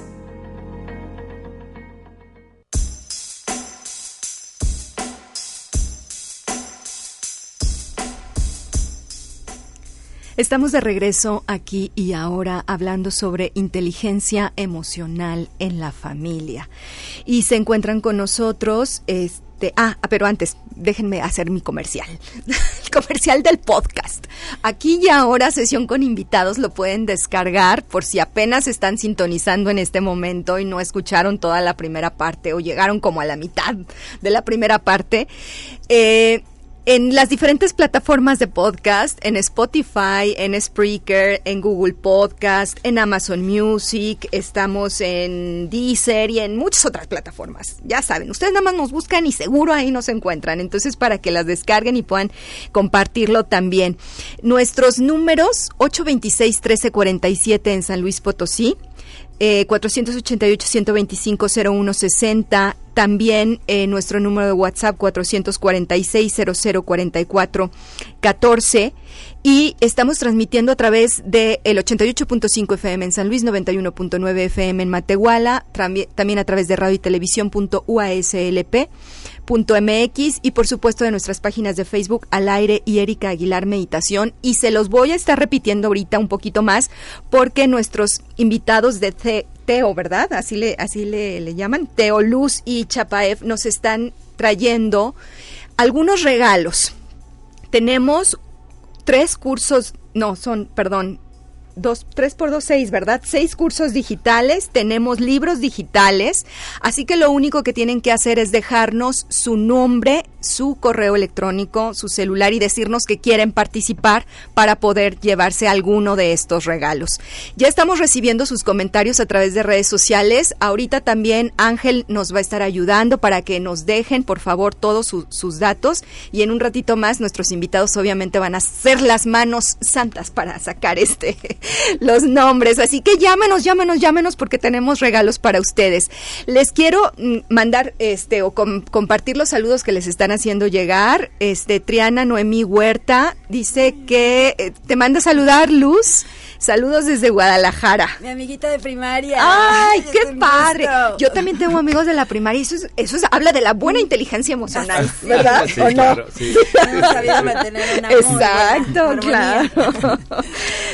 [SPEAKER 1] Estamos de regreso aquí y ahora hablando sobre inteligencia emocional en la familia. Y se encuentran con nosotros, este, ah, pero antes, déjenme hacer mi comercial. El comercial del podcast. Aquí y ahora, sesión con invitados, lo pueden descargar por si apenas están sintonizando en este momento y no escucharon toda la primera parte o llegaron como a la mitad de la primera parte. Eh, en las diferentes plataformas de podcast, en Spotify, en Spreaker, en Google Podcast, en Amazon Music, estamos en Deezer y en muchas otras plataformas. Ya saben, ustedes nada más nos buscan y seguro ahí nos encuentran. Entonces, para que las descarguen y puedan compartirlo también. Nuestros números 826-1347 en San Luis Potosí. 488-125-0160. Eh, También eh, nuestro número de WhatsApp 446-0044-14. Y estamos transmitiendo a través del el 88.5 FM en San Luis, 91.9 FM en Matehuala, también a través de radio y televisión.uaslp mx y por supuesto de nuestras páginas de Facebook Al Aire y Erika Aguilar Meditación. Y se los voy a estar repitiendo ahorita un poquito más porque nuestros invitados de Teo, ¿verdad? Así le, así le, le llaman, Teo Luz y Chapaev nos están trayendo algunos regalos. Tenemos tres cursos, no, son, perdón, dos, tres por dos, seis, ¿verdad? Seis cursos digitales, tenemos libros digitales, así que lo único que tienen que hacer es dejarnos su nombre, su correo electrónico, su celular y decirnos que quieren participar para poder llevarse alguno de estos regalos. Ya estamos recibiendo sus comentarios a través de redes sociales. Ahorita también Ángel nos va a estar ayudando para que nos dejen, por favor, todos sus datos y en un ratito más nuestros invitados obviamente van a hacer las manos santas para sacar este los nombres. Así que llámenos, llámenos, llámenos porque tenemos regalos para ustedes. Les quiero mm, mandar este o compartir los saludos que les están haciendo llegar. Este Triana Noemí Huerta dice que eh, te manda a saludar Luz. Saludos desde Guadalajara.
[SPEAKER 4] Mi amiguita de primaria.
[SPEAKER 1] ¡Ay, qué padre! Yo también tengo amigos de la primaria y eso, es, eso habla de la buena inteligencia emocional, ¿verdad?
[SPEAKER 3] ¿O no? sí.
[SPEAKER 4] mantener una
[SPEAKER 1] Exacto, claro.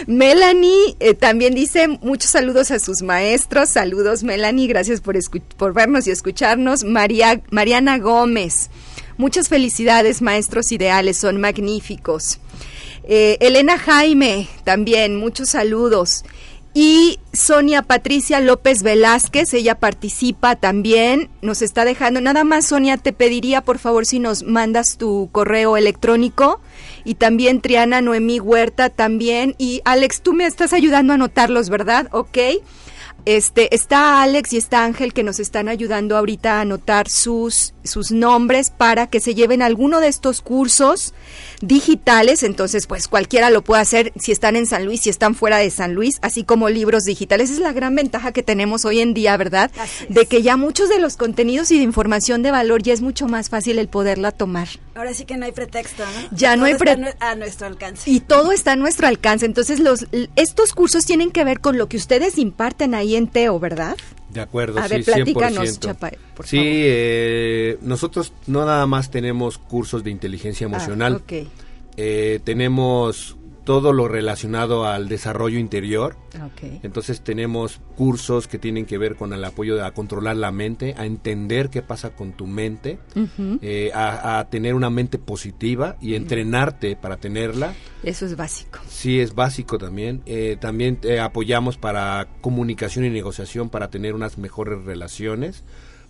[SPEAKER 1] Melanie eh, también dice muchos saludos a sus maestros. Saludos, Melanie, gracias por, por vernos y escucharnos. María, Mariana Gómez. Muchas felicidades, maestros ideales, son magníficos. Eh, Elena Jaime, también, muchos saludos. Y Sonia Patricia López Velázquez, ella participa también, nos está dejando. Nada más, Sonia, te pediría por favor si nos mandas tu correo electrónico. Y también Triana Noemí Huerta también. Y Alex, tú me estás ayudando a anotarlos, ¿verdad? Ok. Este, está Alex y está Ángel que nos están ayudando ahorita a anotar sus, sus nombres para que se lleven alguno de estos cursos digitales. Entonces, pues cualquiera lo puede hacer si están en San Luis, si están fuera de San Luis, así como libros digitales. Esa es la gran ventaja que tenemos hoy en día, ¿verdad? De que ya muchos de los contenidos y de información de valor ya es mucho más fácil el poderla tomar.
[SPEAKER 4] Ahora sí que no hay pretexto, ¿no?
[SPEAKER 1] Ya no hay
[SPEAKER 4] pretexto. A nuestro alcance.
[SPEAKER 1] Y todo está a nuestro alcance. Entonces, los, estos cursos tienen que ver con lo que ustedes imparten ahí en Teo, ¿verdad?
[SPEAKER 3] De acuerdo,
[SPEAKER 1] a
[SPEAKER 3] sí,
[SPEAKER 1] ver, platícanos, Chapa, por
[SPEAKER 3] sí, eh, nosotros no nada más tenemos cursos de inteligencia
[SPEAKER 1] Ah,
[SPEAKER 3] emocional. eh, tenemos todo lo relacionado al desarrollo interior.
[SPEAKER 1] Okay.
[SPEAKER 3] Entonces tenemos cursos que tienen que ver con el apoyo de, a controlar la mente, a entender qué pasa con tu mente,
[SPEAKER 1] Uh -huh.
[SPEAKER 3] eh, a, a, tener una mente positiva y entrenarte para tenerla.
[SPEAKER 1] Eso es básico.
[SPEAKER 3] Sí, es básico también. Eh, también eh, apoyamos para comunicación y negociación para tener unas mejores relaciones,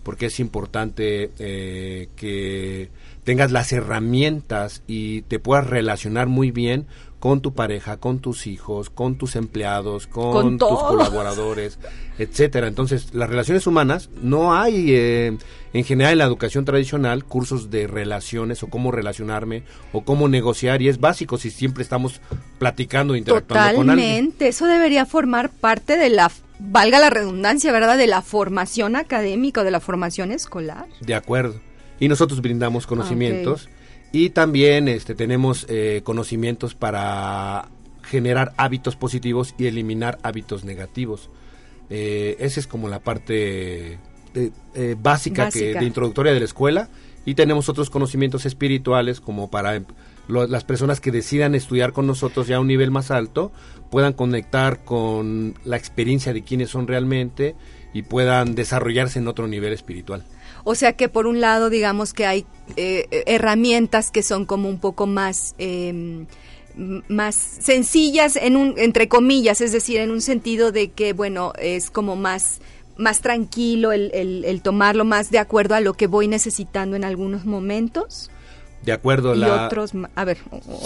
[SPEAKER 3] porque es importante eh, que tengas las herramientas y te puedas relacionar muy bien con tu pareja, con tus hijos, con tus empleados, con,
[SPEAKER 1] con
[SPEAKER 3] tus colaboradores, etcétera. Entonces, las relaciones humanas no hay eh, en general en la educación tradicional cursos de relaciones o cómo relacionarme o cómo negociar y es básico si siempre estamos platicando, interactuando
[SPEAKER 1] Totalmente.
[SPEAKER 3] con alguien.
[SPEAKER 1] Totalmente, eso debería formar parte de la valga la redundancia, ¿verdad? De la formación académica o de la formación escolar.
[SPEAKER 3] De acuerdo. Y nosotros brindamos conocimientos. Okay y también este, tenemos eh, conocimientos para generar hábitos positivos y eliminar hábitos negativos. Eh, esa es como la parte de, eh, básica,
[SPEAKER 1] básica.
[SPEAKER 3] Que, de introductoria de la escuela. Y tenemos otros conocimientos espirituales como para lo, las personas que decidan estudiar con nosotros ya a un nivel más alto puedan conectar con la experiencia de quiénes son realmente y puedan desarrollarse en otro nivel espiritual.
[SPEAKER 1] O sea que por un lado digamos que hay eh, herramientas que son como un poco más eh, más sencillas en un entre comillas, es decir, en un sentido de que bueno es como más más tranquilo el, el tomarlo más de acuerdo a lo que voy necesitando en algunos momentos.
[SPEAKER 3] De acuerdo,
[SPEAKER 1] y
[SPEAKER 3] la...
[SPEAKER 1] otros, a ver,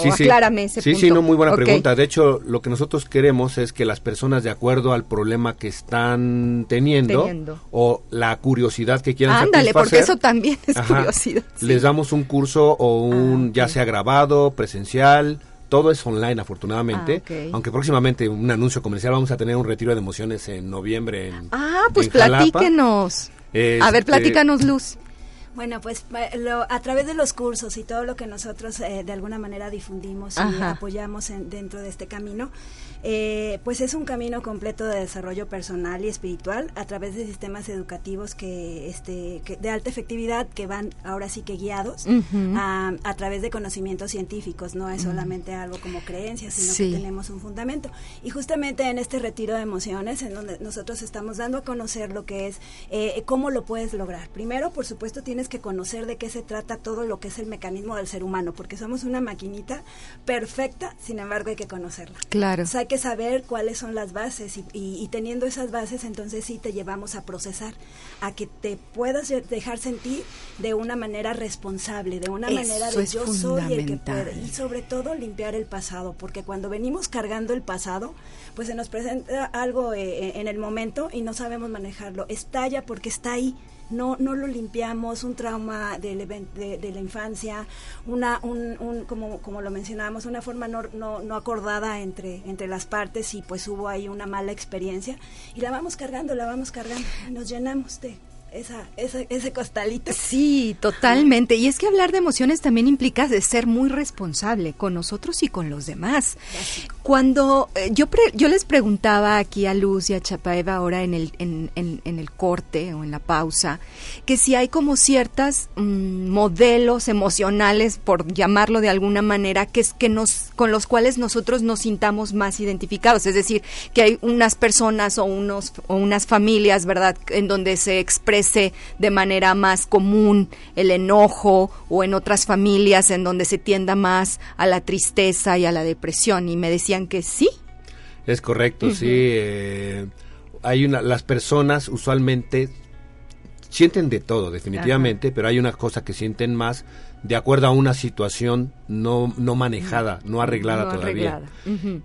[SPEAKER 3] sí,
[SPEAKER 1] aclárame ese
[SPEAKER 3] sí,
[SPEAKER 1] punto.
[SPEAKER 3] Sí, no, muy buena
[SPEAKER 1] okay.
[SPEAKER 3] pregunta. De hecho, lo que nosotros queremos es que las personas, de acuerdo al problema que están teniendo,
[SPEAKER 1] teniendo.
[SPEAKER 3] o la curiosidad que quieran
[SPEAKER 1] Ándale, porque eso también es
[SPEAKER 3] ajá,
[SPEAKER 1] curiosidad.
[SPEAKER 3] Sí. Les damos un curso o un, ah, okay. ya sea grabado, presencial, todo es online afortunadamente,
[SPEAKER 1] ah, okay.
[SPEAKER 3] aunque próximamente un anuncio comercial vamos a tener un retiro de emociones en noviembre en
[SPEAKER 1] Ah, pues
[SPEAKER 3] en
[SPEAKER 1] platíquenos. A ver, platícanos Luz.
[SPEAKER 4] Bueno, pues lo, a través de los cursos y todo lo que nosotros eh, de alguna manera difundimos y
[SPEAKER 1] Ajá.
[SPEAKER 4] apoyamos en, dentro de este camino, eh, pues es un camino completo de desarrollo personal y espiritual a través de sistemas educativos que, este, que de alta efectividad que van ahora sí que guiados
[SPEAKER 1] uh -huh.
[SPEAKER 4] a, a, través de conocimientos científicos, no es solamente algo como creencias, sino
[SPEAKER 1] sí.
[SPEAKER 4] que tenemos un fundamento. Y justamente en este retiro de emociones, en donde nosotros estamos dando a conocer lo que es, eh, cómo lo puedes lograr. Primero, por supuesto, tienes que conocer de qué se trata todo lo que es el mecanismo del ser humano, porque somos una maquinita perfecta, sin embargo hay que conocerla.
[SPEAKER 1] Claro.
[SPEAKER 4] O sea, hay que saber cuáles son las bases y, y, y, teniendo esas bases, entonces sí te llevamos a procesar, a que te puedas dejar sentir de una manera responsable, de una
[SPEAKER 1] Eso
[SPEAKER 4] manera de yo soy el que puede. Y sobre todo limpiar el pasado, porque cuando venimos cargando el pasado, pues se nos presenta algo eh, en el momento y no sabemos manejarlo. Estalla porque está ahí no no lo limpiamos, un trauma de, de, de la infancia, una un, un, como como lo mencionábamos, una forma no, no, no acordada entre entre las partes y pues hubo ahí una mala experiencia y la vamos cargando, la vamos cargando nos llenamos de esa, esa, ese costalito.
[SPEAKER 1] Sí, totalmente. Y es que hablar de emociones también implica de ser muy responsable con nosotros y con los demás.
[SPEAKER 4] Básico.
[SPEAKER 1] Cuando eh, yo pre yo les preguntaba aquí a Luz y a Chapaeva ahora en el, en, en, en el corte o en la pausa, que si hay como ciertas mmm, modelos emocionales, por llamarlo de alguna manera, que es que nos, con los cuales nosotros nos sintamos más identificados. Es decir, que hay unas personas o unos, o unas familias, ¿verdad?, en donde se expresa de manera más común el enojo o en otras familias en donde se tienda más a la tristeza y a la depresión y me decían que sí.
[SPEAKER 3] Es correcto, uh -huh. sí. Eh, hay una, las personas usualmente sienten de todo, definitivamente, pero hay una cosa que sienten más de acuerdo a una situación no, no manejada, no arreglada todavía.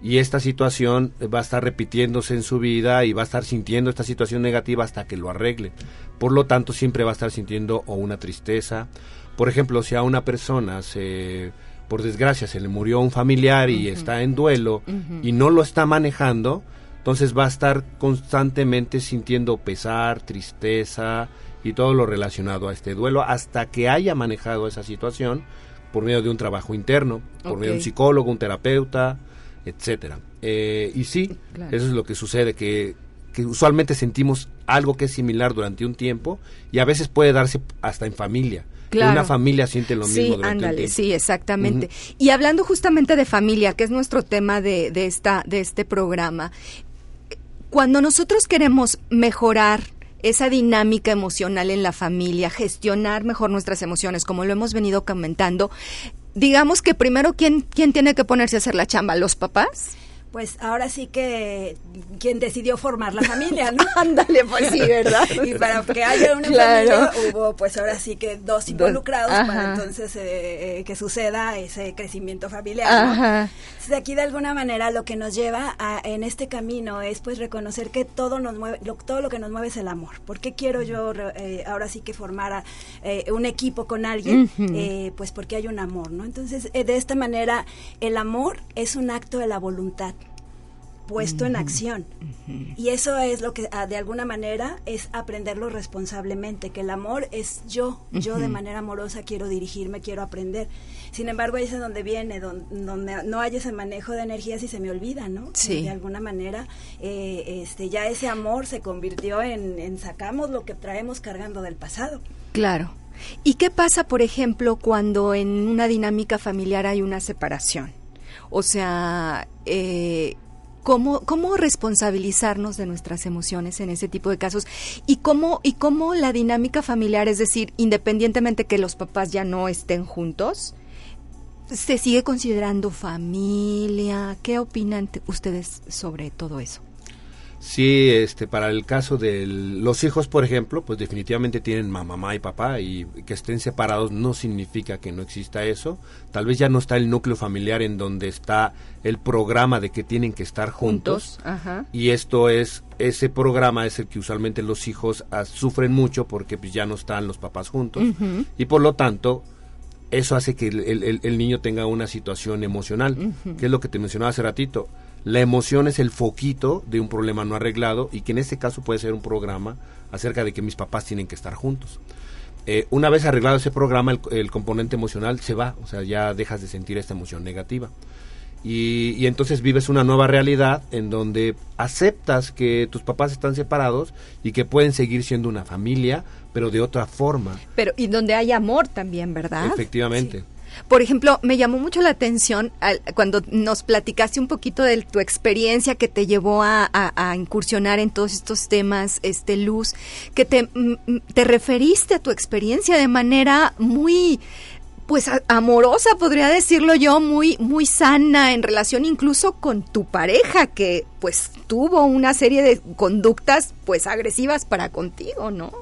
[SPEAKER 3] Y esta situación va a estar repitiéndose en su vida y va a estar sintiendo esta situación negativa hasta que lo arregle. Por lo tanto, siempre va a estar sintiendo o una tristeza. Por ejemplo, si a una persona se por desgracia se le murió un familiar y está en duelo y no lo está manejando, entonces va a estar constantemente sintiendo pesar, tristeza y todo lo relacionado a este duelo hasta que haya manejado esa situación por medio de un trabajo interno, por medio de un psicólogo, un terapeuta, etcétera. Eh, y sí, eso es lo que sucede, que, que usualmente sentimos algo que es similar durante un tiempo y a veces puede darse hasta en familia. Claro. Una familia siente lo mismo.
[SPEAKER 1] Sí, ándale, sí, exactamente. Y hablando justamente de familia, que es nuestro tema de, de, esta, de este programa, cuando nosotros queremos mejorar esa dinámica emocional en la familia, gestionar mejor nuestras emociones, como lo hemos venido comentando, digamos que primero, ¿quién, quién tiene que ponerse a hacer la chamba? ¿Los papás?
[SPEAKER 4] Pues ahora sí que quien decidió formar la familia, ¿no?
[SPEAKER 1] Ándale, pues sí, ¿verdad?
[SPEAKER 4] y para que haya una familia hubo pues ahora sí que dos involucrados para entonces eh, eh, que suceda ese crecimiento familiar, ¿no? Entonces aquí de alguna manera lo que nos lleva a, en este camino es pues reconocer que todo nos mueve, lo, todo lo que nos mueve es el amor. ¿Por qué quiero yo eh, ahora sí que formar un equipo con alguien? pues porque hay un amor, ¿no? Entonces de esta manera el amor es un acto de la voluntad puesto en acción. Y eso es lo que ah, de alguna manera es aprenderlo responsablemente, que el amor es yo, yo de manera amorosa quiero dirigirme, quiero aprender. Sin embargo, ahí es donde viene, donde, no hay ese manejo de energías y se me olvida, ¿no?
[SPEAKER 1] Sí.
[SPEAKER 4] De alguna manera, eh, este, ya ese amor se convirtió en, en sacamos lo que traemos cargando del pasado.
[SPEAKER 1] Claro. ¿Y qué pasa, por ejemplo, cuando en una dinámica familiar hay una separación? O sea, eh, cómo, cómo responsabilizarnos de nuestras emociones en ese tipo de casos y cómo, y cómo la dinámica familiar, es decir, independientemente que los papás ya no estén juntos, se sigue considerando familia. ¿Qué opinan ustedes sobre todo eso?
[SPEAKER 3] Sí, este, para el caso de los hijos, por ejemplo, pues definitivamente tienen mamá y papá y que estén separados no significa que no exista eso. Tal vez ya no está el núcleo familiar en donde está el programa de que tienen que estar juntos. Y esto es, ese programa es el que usualmente los hijos ah, sufren mucho porque pues, ya no están los papás juntos. Y por lo tanto, eso hace que el, niño tenga una situación emocional, que es lo que te mencionaba hace ratito la emoción es el foquito de un problema no arreglado y que en este caso puede ser un programa acerca de que mis papás tienen que estar juntos. Eh, una vez arreglado ese programa, el, componente emocional se va, o sea, ya dejas de sentir esta emoción negativa. Y, y, entonces vives una nueva realidad en donde aceptas que tus papás están separados y que pueden seguir siendo una familia, pero de otra forma.
[SPEAKER 1] Pero y donde hay amor también, ¿verdad?
[SPEAKER 3] Efectivamente.
[SPEAKER 1] Por ejemplo, me llamó mucho la atención cuando nos platicaste un poquito de tu experiencia que te llevó a, incursionar en todos estos temas, este Luz, que te, te referiste a tu experiencia de manera muy pues amorosa, podría decirlo yo, muy muy sana en relación incluso con tu pareja que pues tuvo una serie de conductas pues agresivas para contigo, ¿no?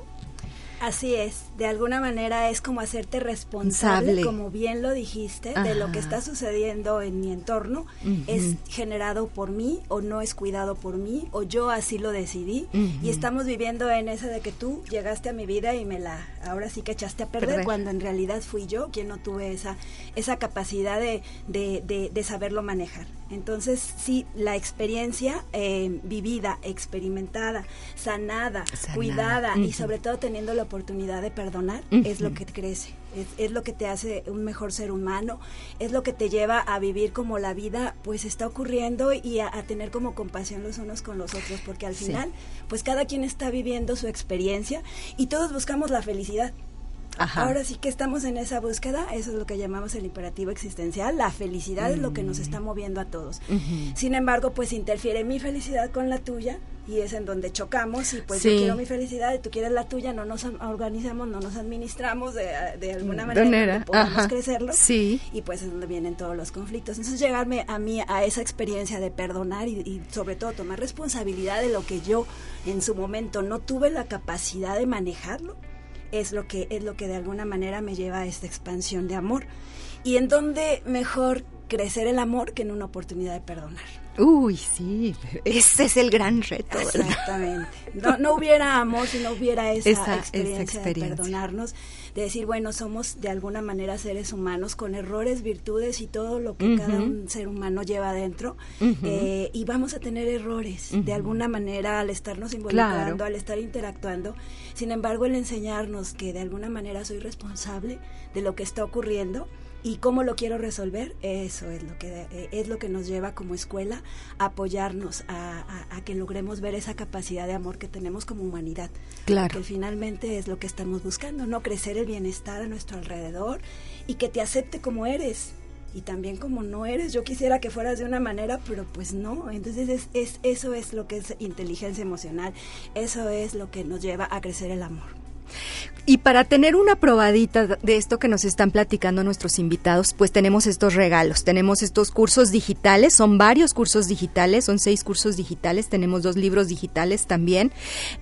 [SPEAKER 4] Así es de alguna manera es como hacerte responsable, como bien lo dijiste, de lo que está sucediendo en mi entorno, es generado por mí o no es cuidado por mí o yo así lo decidí y estamos viviendo en ese de que tú llegaste a mi vida y me la, ahora sí que echaste a perder, cuando en realidad fui yo quien no tuve esa, esa capacidad de, de, de, saberlo manejar. Entonces, sí, la experiencia eh, vivida, experimentada, sanada, cuidada y sobre todo teniendo la oportunidad de perdonar es lo que crece, es, lo que te hace un mejor ser humano, es lo que te lleva a vivir como la vida pues está ocurriendo y a, tener como compasión los unos con los otros, porque al final pues cada quien está viviendo su experiencia y todos buscamos la felicidad. Ahora sí que estamos en esa búsqueda, eso es lo que llamamos el imperativo existencial, la felicidad es lo que nos está moviendo a todos. Sin embargo, pues interfiere mi felicidad con la tuya y es en donde chocamos y pues yo quiero mi felicidad y tú quieres la tuya, no nos organizamos, no nos administramos de, de alguna manera, podamos crecerlo. Y pues es donde vienen todos los conflictos. Entonces llegarme a mí a esa experiencia de perdonar y, y sobre todo tomar responsabilidad de lo que yo en su momento no tuve la capacidad de manejarlo es lo que es lo que de alguna manera me lleva a esta expansión de amor. Y en donde mejor crecer el amor que en una oportunidad de perdonar.
[SPEAKER 1] Uy, sí, ese es el gran reto.
[SPEAKER 4] Exactamente. No, no, hubiera amor si no hubiera esa, experiencia, de perdonarnos, de decir, bueno, somos de alguna manera seres humanos con errores, virtudes y todo lo que cada un ser humano lleva adentro, eh, y vamos a tener errores de alguna manera al estarnos involucrando, al estar interactuando. Sin embargo, el enseñarnos que de alguna manera soy responsable de lo que está ocurriendo, y cómo lo quiero resolver, eso es lo que eh, es lo que nos lleva como escuela a apoyarnos a, que logremos ver esa capacidad de amor que tenemos como humanidad.
[SPEAKER 1] Claro.
[SPEAKER 4] Que finalmente es lo que estamos buscando, no crecer el bienestar a nuestro alrededor y que te acepte como eres y también como no eres. Yo quisiera que fueras de una manera, pero pues no. Entonces es, es, eso es lo que es inteligencia emocional, eso es lo que nos lleva a crecer el amor.
[SPEAKER 1] Y para tener una probadita de esto que nos están platicando nuestros invitados, pues tenemos estos regalos, tenemos estos cursos digitales, son varios cursos digitales, son seis cursos digitales, tenemos dos libros digitales también.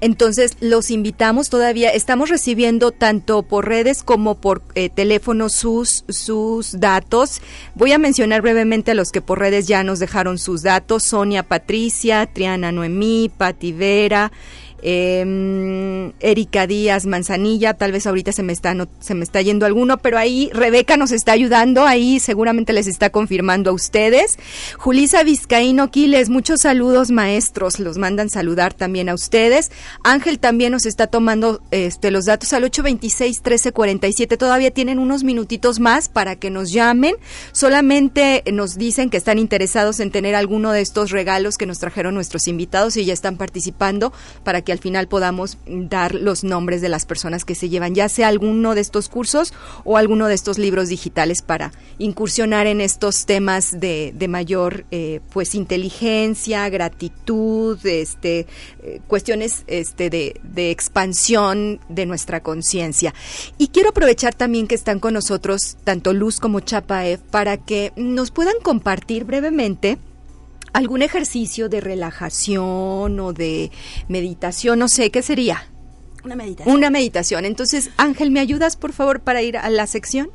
[SPEAKER 1] Entonces los invitamos todavía, estamos recibiendo tanto por redes como por eh, teléfono sus, sus datos. Voy a mencionar brevemente a los que por redes ya nos dejaron sus datos, Sonia Patricia, Triana Noemí, Pati Vera, eh, Erika Díaz Manzanilla, tal vez ahorita se me está se me está yendo alguno, pero ahí Rebeca nos está ayudando, ahí seguramente les está confirmando a ustedes. Julisa Vizcaíno Quiles, muchos saludos maestros, los mandan saludar también a ustedes. Ángel también nos está tomando este los datos al 826 1347, todavía tienen unos minutitos más para que nos llamen. Solamente nos dicen que están interesados en tener alguno de estos regalos que nos trajeron nuestros invitados y ya están participando para que al final podamos dar los nombres de las personas que se llevan, ya sea alguno de estos cursos o alguno de estos libros digitales para incursionar en estos temas de, mayor eh, pues inteligencia, gratitud, este, eh, cuestiones este, de, de expansión de nuestra conciencia. Y quiero aprovechar también que están con nosotros tanto Luz como Chapaev para que nos puedan compartir brevemente algún ejercicio de relajación o de meditación, no sé, ¿qué sería?
[SPEAKER 4] Una meditación.
[SPEAKER 1] Una meditación. Entonces, Ángel, ¿me ayudas por favor para ir a la sección?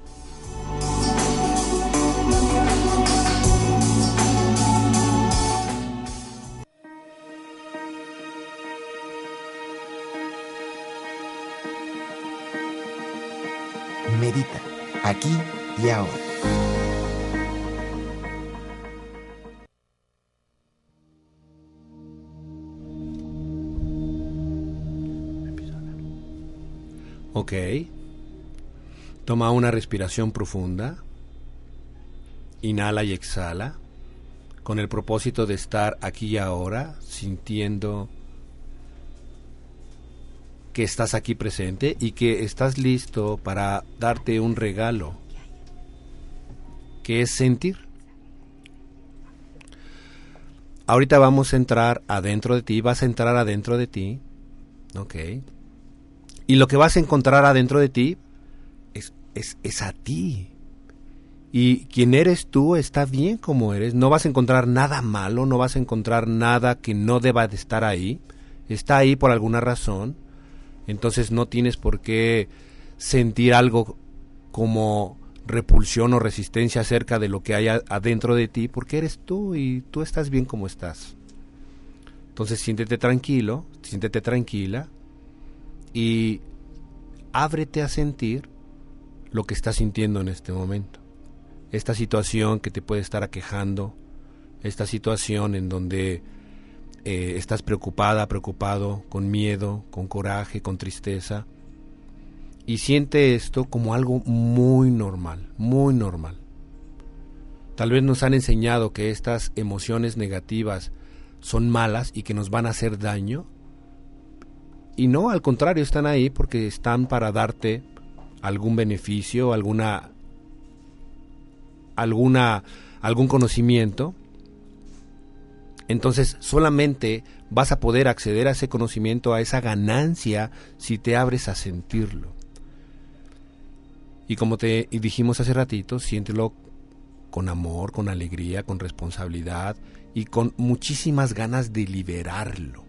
[SPEAKER 2] Medita, aquí y ahora.
[SPEAKER 3] Toma una respiración profunda. Inhala y exhala. Con el propósito de estar aquí y ahora, sintiendo que estás aquí presente y que estás listo para darte un regalo, que es sentir. Ahorita vamos a entrar adentro de ti, vas a entrar adentro de ti, ok y lo que vas a encontrar adentro de ti es, es, a ti. Y quien eres tú está bien como eres. No vas a encontrar nada malo, no vas a encontrar nada que no deba de estar ahí. Está ahí por alguna razón. Entonces no tienes por qué sentir algo como repulsión o resistencia acerca de lo que hay adentro de ti, porque eres tú y tú estás bien como estás. Entonces siéntete tranquilo, siéntete tranquila y ábrete a sentir lo que estás sintiendo en este momento. Esta situación que te puede estar aquejando, esta situación en donde eh, estás preocupada, preocupado, con miedo, con coraje, con tristeza. Y siente esto como algo muy normal, muy normal. Tal vez nos han enseñado que estas emociones negativas son malas y que nos van a hacer daño, y no, al contrario, están ahí porque están para darte algún beneficio, alguna alguna algún conocimiento. Entonces, solamente vas a poder acceder a ese conocimiento, a esa ganancia si te abres a sentirlo. Y como te dijimos hace ratito, siéntelo con amor, con alegría, con responsabilidad y con muchísimas ganas de liberarlo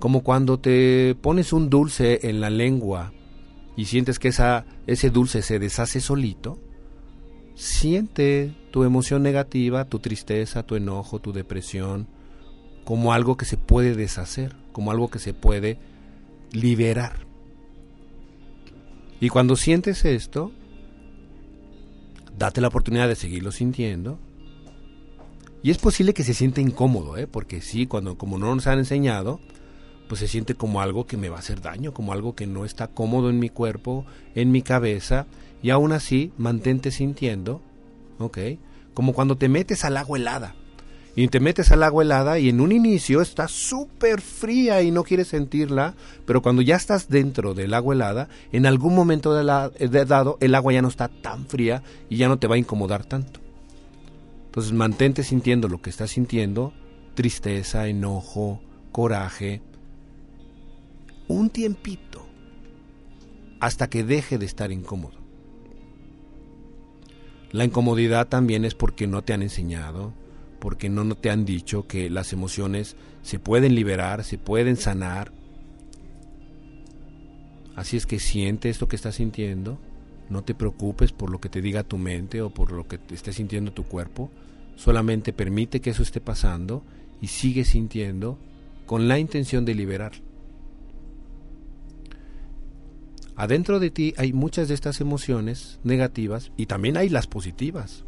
[SPEAKER 3] como cuando te pones un dulce en la lengua y sientes que esa, ese dulce se deshace solito, siente tu emoción negativa, tu tristeza, tu enojo, tu depresión, como algo que se puede deshacer, como algo que se puede liberar. Y cuando sientes esto, date la oportunidad de seguirlo sintiendo. Y es posible que se sienta incómodo, ¿eh? porque sí, cuando como no nos han enseñado, pues se siente como algo que me va a hacer daño, como algo que no está cómodo en mi cuerpo, en mi cabeza, y aún así mantente sintiendo, ¿ok? Como cuando te metes al agua helada y te metes al agua helada y en un inicio está súper fría y no quieres sentirla, pero cuando ya estás dentro del agua helada, en algún momento de, de dado el agua ya no está tan fría y ya no te va a incomodar tanto. Entonces mantente sintiendo lo que estás sintiendo, tristeza, enojo, coraje, un tiempito, hasta que deje de estar incómodo. La incomodidad también es porque no te han enseñado, porque no, te han dicho que las emociones se pueden liberar, se pueden sanar. Así es que siente esto que estás sintiendo, no te preocupes por lo que te diga tu mente o por lo que esté sintiendo tu cuerpo, solamente permite que eso esté pasando y sigue sintiendo con la intención de liberar. Adentro de ti hay muchas de estas emociones negativas y también hay las positivas.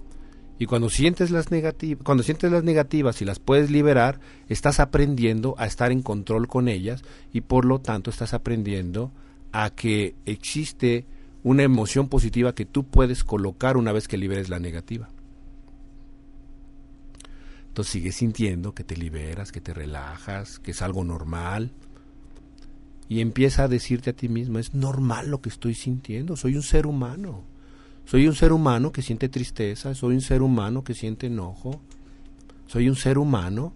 [SPEAKER 3] Y cuando sientes las negativas, cuando sientes las negativas y las puedes liberar, estás aprendiendo a estar en control con ellas y por lo tanto estás aprendiendo a que existe una emoción positiva que tú puedes colocar una vez que liberes la negativa. Entonces sigues sintiendo que te liberas, que te relajas, que es algo normal. Y empieza a decirte a ti mismo, es normal lo que estoy sintiendo, soy un ser humano. Soy un ser humano que siente tristeza, soy un ser humano que siente enojo, soy un ser humano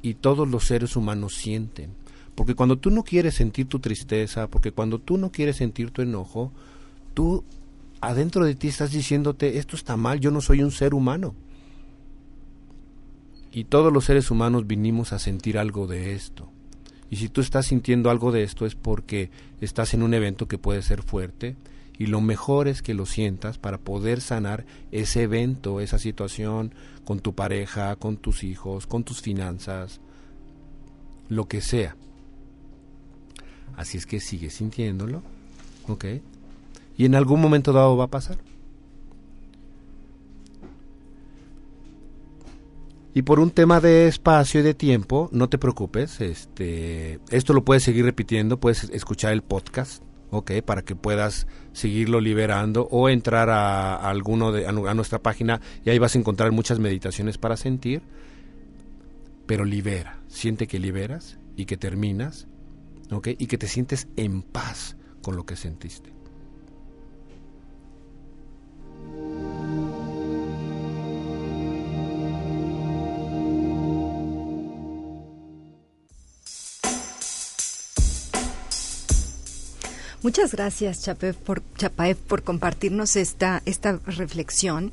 [SPEAKER 3] y todos los seres humanos sienten. Porque cuando tú no quieres sentir tu tristeza, porque cuando tú no quieres sentir tu enojo, tú adentro de ti estás diciéndote, esto está mal, yo no soy un ser humano. Y todos los seres humanos vinimos a sentir algo de esto. Y si tú estás sintiendo algo de esto es porque estás en un evento que puede ser fuerte, y lo mejor es que lo sientas para poder sanar ese evento, esa situación con tu pareja, con tus hijos, con tus finanzas, lo que sea. Así es que sigue sintiéndolo, ¿ok? Y en algún momento dado va a pasar. Y por un tema de espacio y de tiempo, no te preocupes, este, esto lo puedes seguir repitiendo, puedes escuchar el podcast ¿ok? Para que puedas seguirlo liberando o entrar a, alguno de, a, nuestra página y ahí vas a encontrar muchas meditaciones para sentir, pero libera, siente que liberas y que terminas, ¿ok? Y que te sientes en paz con lo que sentiste.
[SPEAKER 1] Muchas gracias, Chapaev, por, por compartirnos esta, esta reflexión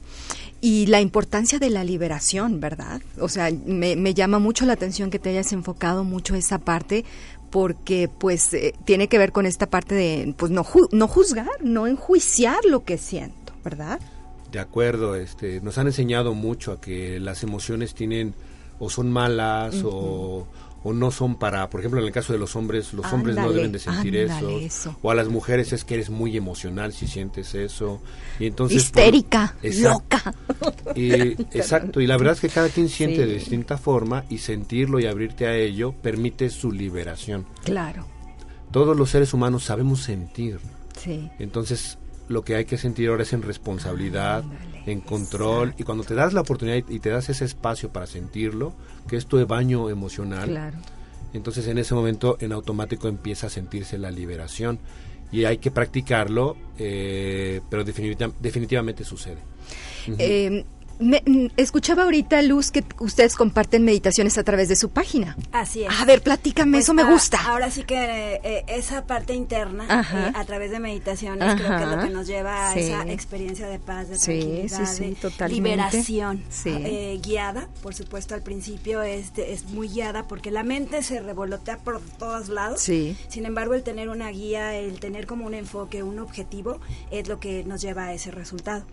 [SPEAKER 1] y la importancia de la liberación, ¿verdad? O sea, me, me llama mucho la atención que te hayas enfocado mucho esa parte porque pues eh, tiene que ver con esta parte de pues no, no juzgar, no enjuiciar lo que siento, ¿verdad?
[SPEAKER 3] De acuerdo, este, nos han enseñado mucho a que las emociones tienen o son malas o o no son para, por ejemplo, en el caso de los hombres, los hombres no deben de sentir eso, o a las mujeres es que eres muy emocional si sientes eso, y entonces
[SPEAKER 1] histérica, loca.
[SPEAKER 3] Y, exacto, y la verdad es que cada quien siente de distinta forma y sentirlo y abrirte a ello permite su liberación.
[SPEAKER 1] Claro.
[SPEAKER 3] Todos los seres humanos sabemos sentir.
[SPEAKER 1] Sí.
[SPEAKER 3] Entonces, lo que hay que sentir ahora es en responsabilidad, en control, y cuando te das la oportunidad y te das ese espacio para sentirlo, que es tu baño emocional, entonces en ese momento en automático empieza a sentirse la liberación y hay que practicarlo, eh, pero definitivamente sucede.
[SPEAKER 1] Eh, Me, escuchaba ahorita, Luz, que ustedes comparten meditaciones a través de su página.
[SPEAKER 4] Así es.
[SPEAKER 1] A ver, platícame,
[SPEAKER 4] Pues,
[SPEAKER 1] eso me gusta.
[SPEAKER 4] Ahora sí que eh, esa parte interna, eh, a través de meditaciones, creo que es lo que nos lleva a esa experiencia de paz, de tranquilidad,
[SPEAKER 1] sí, sí,
[SPEAKER 4] de
[SPEAKER 1] totalmente.
[SPEAKER 4] liberación,
[SPEAKER 1] Sí.
[SPEAKER 4] eh, guiada, por supuesto al principio es, es muy guiada porque la mente se revolotea por todos lados.
[SPEAKER 1] Sí.
[SPEAKER 4] Sin embargo, el tener una guía, el tener como un enfoque, un objetivo, es lo que nos lleva a ese resultado.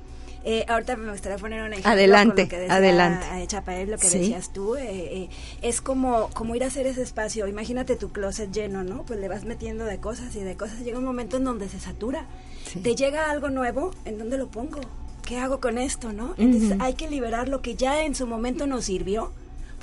[SPEAKER 4] Eh, ahorita me gustaría poner un ejemplo
[SPEAKER 1] Adelante,
[SPEAKER 4] lo que decía,
[SPEAKER 1] adelante.
[SPEAKER 4] eh, Chapael, lo que
[SPEAKER 1] Sí.
[SPEAKER 4] decías tú, eh, eh, es como, como ir a hacer ese espacio. Imagínate tu closet lleno, ¿no? Pues le vas metiendo de cosas y de cosas. Llega un momento en donde se satura.
[SPEAKER 1] Sí.
[SPEAKER 4] Te llega algo nuevo, ¿en dónde lo pongo? ¿Qué hago con esto, no? Entonces hay que liberar lo que ya en su momento nos sirvió.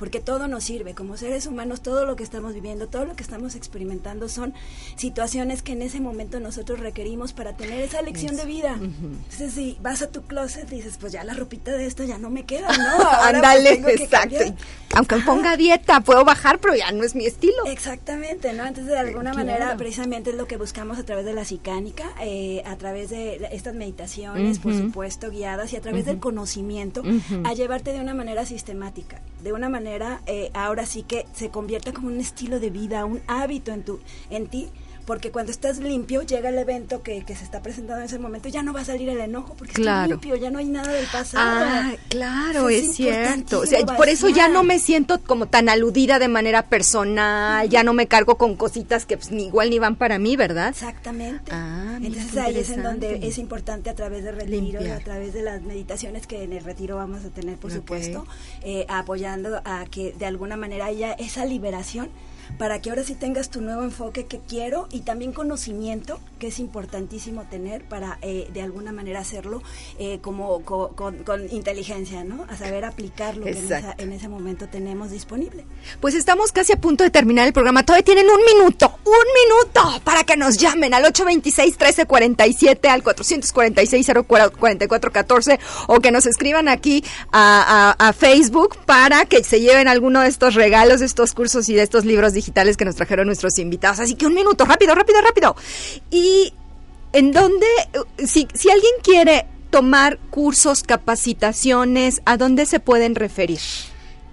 [SPEAKER 4] Porque todo nos sirve, como seres humanos, todo lo que estamos viviendo, todo lo que estamos experimentando son situaciones que en ese momento nosotros requerimos para tener esa lección de vida. Entonces, si vas a tu closet y dices, pues ya la ropita de esto ya no me queda, ¿no? Pues,
[SPEAKER 1] Ándale, exacto.
[SPEAKER 4] cambiar.
[SPEAKER 1] Aunque ponga dieta, puedo bajar, pero ya no es mi estilo.
[SPEAKER 4] Exactamente, ¿no? Entonces, de alguna
[SPEAKER 1] Claro.
[SPEAKER 4] manera, precisamente es lo que buscamos a través de la psicánica, eh, a través de estas meditaciones, por supuesto, guiadas, y a través del conocimiento, a llevarte de una manera sistemática, de una manera, eh, ahora sí que se convierta como un estilo de vida, un hábito en, tu, en ti, porque cuando estás limpio, llega el evento que, que se está presentando en ese momento, y ya no va a salir el enojo, porque
[SPEAKER 1] Claro.
[SPEAKER 4] limpio, ya no hay nada del pasado.
[SPEAKER 1] Ah, claro,
[SPEAKER 4] Es
[SPEAKER 1] es, cierto. O sea, por eso ya no me siento como tan aludida de manera personal, ya no me cargo con cositas que pues, ni igual ni van para mí, ¿verdad?
[SPEAKER 4] Exactamente.
[SPEAKER 1] Ah,
[SPEAKER 4] Entonces ahí es en donde es importante a través de retiros, a través de las meditaciones que en el retiro vamos a tener, por supuesto, eh, apoyando a que de alguna manera haya esa liberación para que ahora sí tengas tu nuevo enfoque que quiero y también conocimiento que es importantísimo tener para eh, de alguna manera hacerlo eh, como co- con, con inteligencia, ¿no? A saber aplicar lo que en, esa-
[SPEAKER 1] Exacto.
[SPEAKER 4] en ese momento tenemos disponible.
[SPEAKER 1] Pues estamos casi a punto de terminar el programa. Todavía tienen un minuto, un minuto para que nos llamen al 826-1347, al 446-04414 o que nos escriban aquí a, a- a Facebook para que se lleven alguno de estos regalos, de estos cursos y de estos libros digitales que nos trajeron nuestros invitados. Así que un minuto, rápido, rápido, rápido. Y en donde, si, si alguien quiere tomar cursos, capacitaciones, ¿a dónde se pueden referir?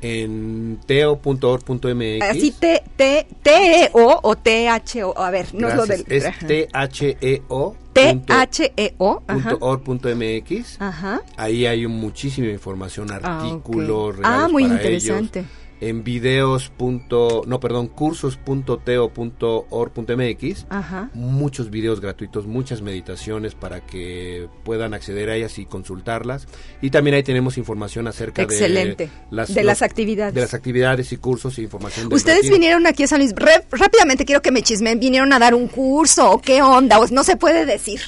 [SPEAKER 3] En teo.org.mx.
[SPEAKER 1] Así T, T, T-E-O o T-H-O. A ver, no es lo del...
[SPEAKER 3] Es. T-H-E-O.
[SPEAKER 1] T-H-E-O. Ajá.
[SPEAKER 3] punto org punto MX.
[SPEAKER 1] Ajá.
[SPEAKER 3] Ahí hay muchísima información,
[SPEAKER 1] Ah,
[SPEAKER 3] artículos,
[SPEAKER 1] ok.
[SPEAKER 3] regalos
[SPEAKER 1] Ah, muy
[SPEAKER 3] para
[SPEAKER 1] interesante.
[SPEAKER 3] ellos. En videos. punto- no, perdón, cursos.teo.org.mx. Muchos videos gratuitos, muchas meditaciones para que puedan acceder a ellas y consultarlas. Y también ahí tenemos información acerca
[SPEAKER 1] Excelente.
[SPEAKER 3] de las,
[SPEAKER 1] De las actividades.
[SPEAKER 3] De las actividades y cursos e información.
[SPEAKER 1] Ustedes
[SPEAKER 3] retiro.
[SPEAKER 1] vinieron aquí a San Luis. Re- rápidamente quiero que me chismen. ¿Vinieron a dar un curso o qué onda? No se puede decir.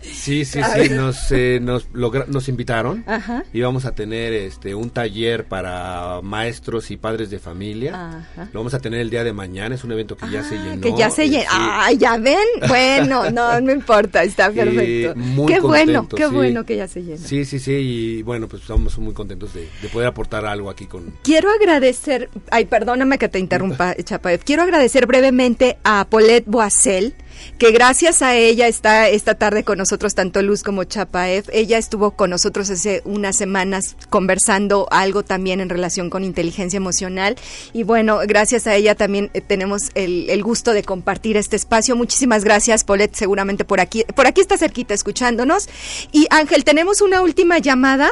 [SPEAKER 3] Sí, sí, sí, nos, eh, nos, logra- nos invitaron
[SPEAKER 1] Ajá.
[SPEAKER 3] y vamos a tener este un taller para maestros y padres de familia.
[SPEAKER 1] Ajá.
[SPEAKER 3] Lo vamos a tener el día de mañana, es un evento que ya se
[SPEAKER 1] Ah,
[SPEAKER 3] llenó.
[SPEAKER 1] Que ya se
[SPEAKER 3] eh,
[SPEAKER 1] llenó.
[SPEAKER 3] sí.
[SPEAKER 1] Ay, ya ven. Bueno, no, no importa. Está perfecto.
[SPEAKER 3] muy
[SPEAKER 1] qué bueno, qué
[SPEAKER 3] sí.
[SPEAKER 1] bueno que ya se llenó.
[SPEAKER 3] Sí, sí, sí, y bueno, pues estamos muy contentos de, de poder aportar algo aquí con...
[SPEAKER 1] Quiero agradecer, ay, perdóname que te interrumpa, Chapaev. Quiero agradecer brevemente a Paulette Boisel, que gracias a ella está esta tarde con nosotros tanto Luz como Chapaev. Ella estuvo con nosotros hace unas semanas conversando algo también en relación con inteligencia emocional. Y bueno, gracias a ella también eh, tenemos el, el gusto de compartir este espacio. Muchísimas gracias, Paulette, seguramente por aquí, por aquí está cerquita escuchándonos. Y Ángel, tenemos una última llamada.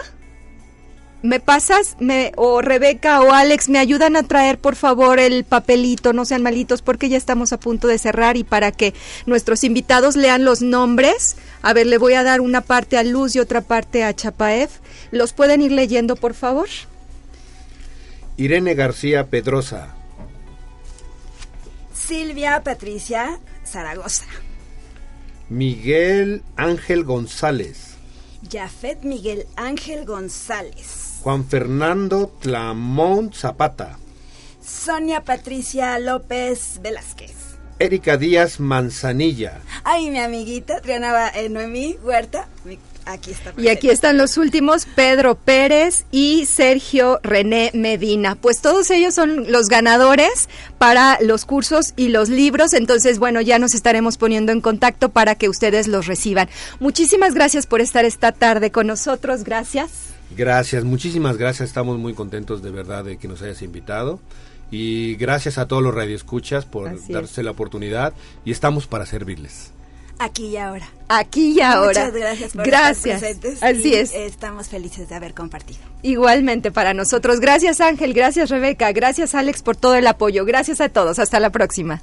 [SPEAKER 1] ¿Me pasas? Me, o Rebeca o Alex, ¿me ayudan a traer por favor el papelito? No sean malitos porque ya estamos a punto de cerrar y para que nuestros invitados lean los nombres. A ver, le voy a dar una parte a Luz y otra parte a Chapaev. ¿Los pueden ir leyendo por favor?
[SPEAKER 3] Irene García Pedrosa,
[SPEAKER 4] Silvia Patricia Zaragoza.
[SPEAKER 3] Miguel Ángel González,
[SPEAKER 4] Jafet Miguel Ángel González.
[SPEAKER 3] Juan Fernando Tlamont Zapata,
[SPEAKER 4] Sonia Patricia López Velázquez.
[SPEAKER 3] Erika Díaz Manzanilla,
[SPEAKER 4] Ay, mi amiguita Triana eh, Noemí Huerta. mi- Aquí está.
[SPEAKER 1] Y aquí están los últimos, Pedro Pérez y Sergio René Medina. Pues todos ellos son los ganadores para los cursos y los libros. Entonces, bueno, ya nos estaremos poniendo en contacto para que ustedes los reciban. Muchísimas gracias por estar esta tarde con nosotros. Gracias.
[SPEAKER 3] Gracias, muchísimas gracias. Estamos muy contentos de verdad de que nos hayas invitado. Y gracias a todos los radioescuchas por darse la oportunidad y estamos para servirles.
[SPEAKER 4] Aquí y ahora.
[SPEAKER 1] Aquí y ahora.
[SPEAKER 4] Muchas gracias por
[SPEAKER 1] gracias.
[SPEAKER 4] estar presentes.
[SPEAKER 1] Así
[SPEAKER 4] y
[SPEAKER 1] es.
[SPEAKER 4] Estamos felices de haber compartido.
[SPEAKER 1] Igualmente para nosotros. Gracias Ángel, gracias Rebeca, gracias Alex por todo el apoyo. Gracias a todos. Hasta la próxima.